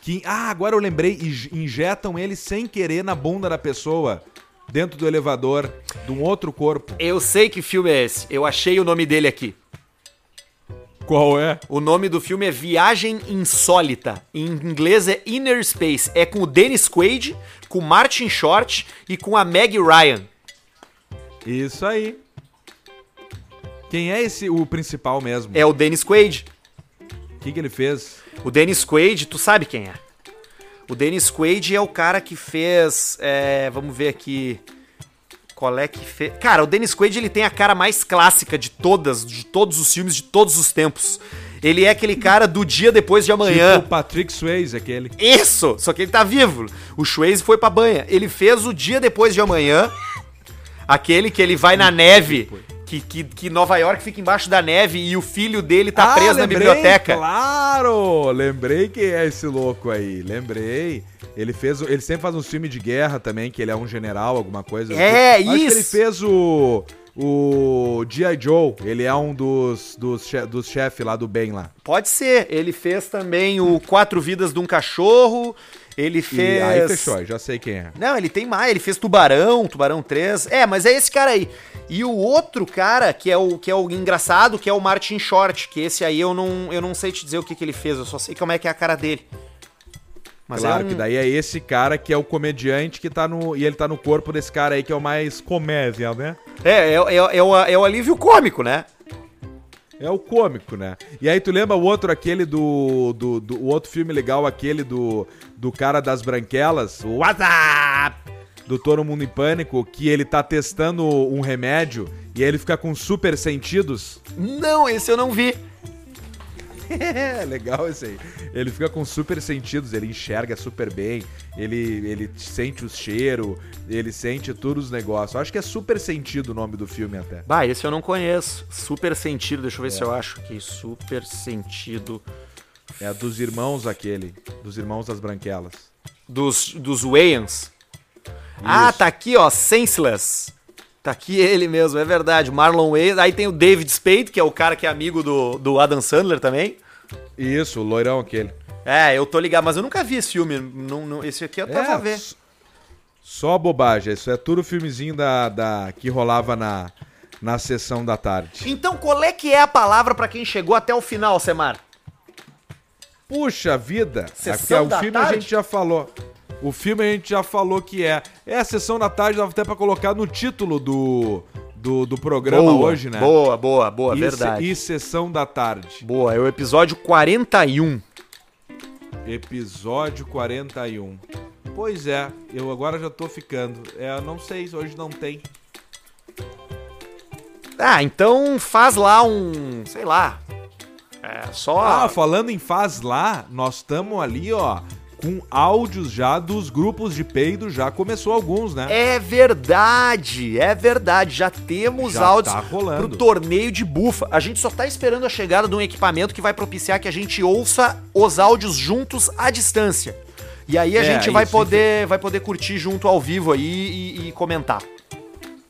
[SPEAKER 2] Que, ah, agora eu lembrei, inj- injetam ele sem querer na bunda da pessoa, dentro do elevador, de um outro corpo.
[SPEAKER 1] Eu sei que filme é esse. Eu achei o nome dele aqui.
[SPEAKER 2] Qual é?
[SPEAKER 1] O nome do filme é Viagem Insólita. Em inglês é Inner Space. É com o Dennis Quaid, com o Martin Short e com a Meg Ryan.
[SPEAKER 2] Isso aí. Quem é esse, o principal mesmo?
[SPEAKER 1] É o Dennis Quaid.
[SPEAKER 2] O que, que ele fez?
[SPEAKER 1] O Dennis Quaid, tu sabe quem é? O Dennis Quaid é o cara que fez. é, vamos ver aqui. Qual é que fez. Cara, o Dennis Quaid ele tem a cara mais clássica de todas, de todos os filmes de todos os tempos. Ele é aquele cara do dia depois de amanhã.
[SPEAKER 2] Tipo o Patrick Swayze, aquele.
[SPEAKER 1] Isso! Só que ele tá vivo. O Swayze foi pra banha. Ele fez o dia depois de amanhã. Aquele que ele vai na neve. Que, que, que Nova York fica embaixo da neve e o filho dele tá preso na
[SPEAKER 2] Ah, lembrei,
[SPEAKER 1] biblioteca.
[SPEAKER 2] Claro! Lembrei que é esse louco aí. Lembrei. Ele fez. Ele sempre faz uns filmes de guerra também, que ele é um general, alguma coisa.
[SPEAKER 1] É,
[SPEAKER 2] Acho que ele
[SPEAKER 1] isso.
[SPEAKER 2] fez o. O G.I. Joe. Ele é um dos, dos, che dos chefes lá do bem lá.
[SPEAKER 1] Pode ser. Ele fez também o Quatro Vidas de um Cachorro. Ele
[SPEAKER 2] E
[SPEAKER 1] fez.
[SPEAKER 2] aí fechou, já sei quem é.
[SPEAKER 1] Não, ele tem mais, ele fez Tubarão, Tubarão 3. É, mas é esse cara aí. E o outro cara, que é o que é o engraçado, que é o Martin Short, que esse aí eu não, eu não sei te dizer o que, que ele fez, eu só sei como é que é a cara dele. Mas
[SPEAKER 2] claro
[SPEAKER 1] é um-
[SPEAKER 2] que daí é esse cara que é o comediante que tá no. E ele tá no corpo desse cara aí que é o mais comédia, né?
[SPEAKER 1] É, é, é, é o, é o alívio cômico, né?
[SPEAKER 2] É o cômico, né? E aí tu lembra o outro, aquele do. do, do- o outro filme legal, aquele do, do cara das branquelas, o WhatsApp! Do Todo Mundo em Pânico, que ele tá testando um remédio e ele fica com super sentidos.
[SPEAKER 1] Não, esse eu não vi.
[SPEAKER 2] É, legal esse aí. Ele fica com super sentidos, ele enxerga super bem, ele, ele sente o cheiro, ele sente todos os negócios. Acho que é super sentido o nome do filme até.
[SPEAKER 1] Bah, esse eu não conheço. Super sentido, deixa eu ver se eu acho aqui. Super sentido.
[SPEAKER 2] É dos irmãos aquele, dos irmãos das branquelas.
[SPEAKER 1] Dos, dos Wayans. Ah, tá aqui, ó, Senseless. Tá aqui ele mesmo, é verdade. Marlon Wayans. Aí tem o David Spade, que é o cara que é amigo do, do Adam Sandler também.
[SPEAKER 2] Isso, o loirão aquele.
[SPEAKER 1] É, eu tô ligado, mas eu nunca vi esse filme. Não, não- esse aqui eu tava a ver.
[SPEAKER 2] Só bobagem, isso é tudo filmezinho da, da, que rolava na, na sessão da tarde.
[SPEAKER 1] Então, qual é que é a palavra pra quem chegou até o final, Semar?
[SPEAKER 2] Puxa vida.
[SPEAKER 1] Sessão
[SPEAKER 2] É, o filme a
[SPEAKER 1] tarde?
[SPEAKER 2] gente já falou. O filme a gente já falou que é. É a sessão da tarde, dava até pra colocar no título do, do, do programa
[SPEAKER 1] Boa,
[SPEAKER 2] hoje, né?
[SPEAKER 1] Boa, boa, boa,
[SPEAKER 2] e,
[SPEAKER 1] verdade.
[SPEAKER 2] E sessão da tarde.
[SPEAKER 1] Boa, é o episódio 41.
[SPEAKER 2] Episódio 41. Pois é, eu agora já tô ficando. É, não sei, hoje não tem.
[SPEAKER 1] Ah, então faz lá um, sei lá. É só
[SPEAKER 2] Ah, falando em faz lá, nós estamos ali, ó, com áudios já dos grupos de peido, já começou alguns, né?
[SPEAKER 1] É verdade, é verdade. Já temos
[SPEAKER 2] Já
[SPEAKER 1] áudios
[SPEAKER 2] tá rolando.
[SPEAKER 1] pro torneio de bufa. A gente só tá esperando a chegada de um equipamento que vai propiciar que a gente ouça os áudios juntos à distância. E aí a
[SPEAKER 2] É,
[SPEAKER 1] gente vai
[SPEAKER 2] isso,
[SPEAKER 1] poder, vai poder curtir junto ao vivo aí e, e comentar.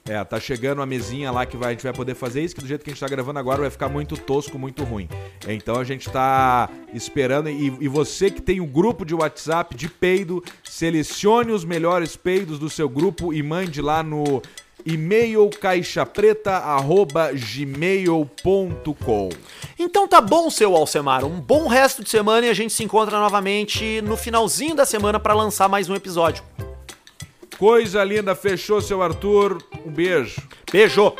[SPEAKER 2] É, tá chegando a mesinha lá que vai, a gente vai poder fazer isso, que do jeito que a gente tá gravando agora vai ficar muito tosco, muito ruim. Então a gente tá esperando, e, e você que tem um grupo de WhatsApp de peido, selecione os melhores peidos do seu grupo e mande lá no e-mail caixapreta.gmail.com
[SPEAKER 1] Então tá bom, seu Alcemar. Um bom resto de semana e a gente se encontra novamente no finalzinho da semana pra lançar mais um episódio.
[SPEAKER 2] Coisa linda, fechou, seu Arthur. Um beijo.
[SPEAKER 1] Beijo!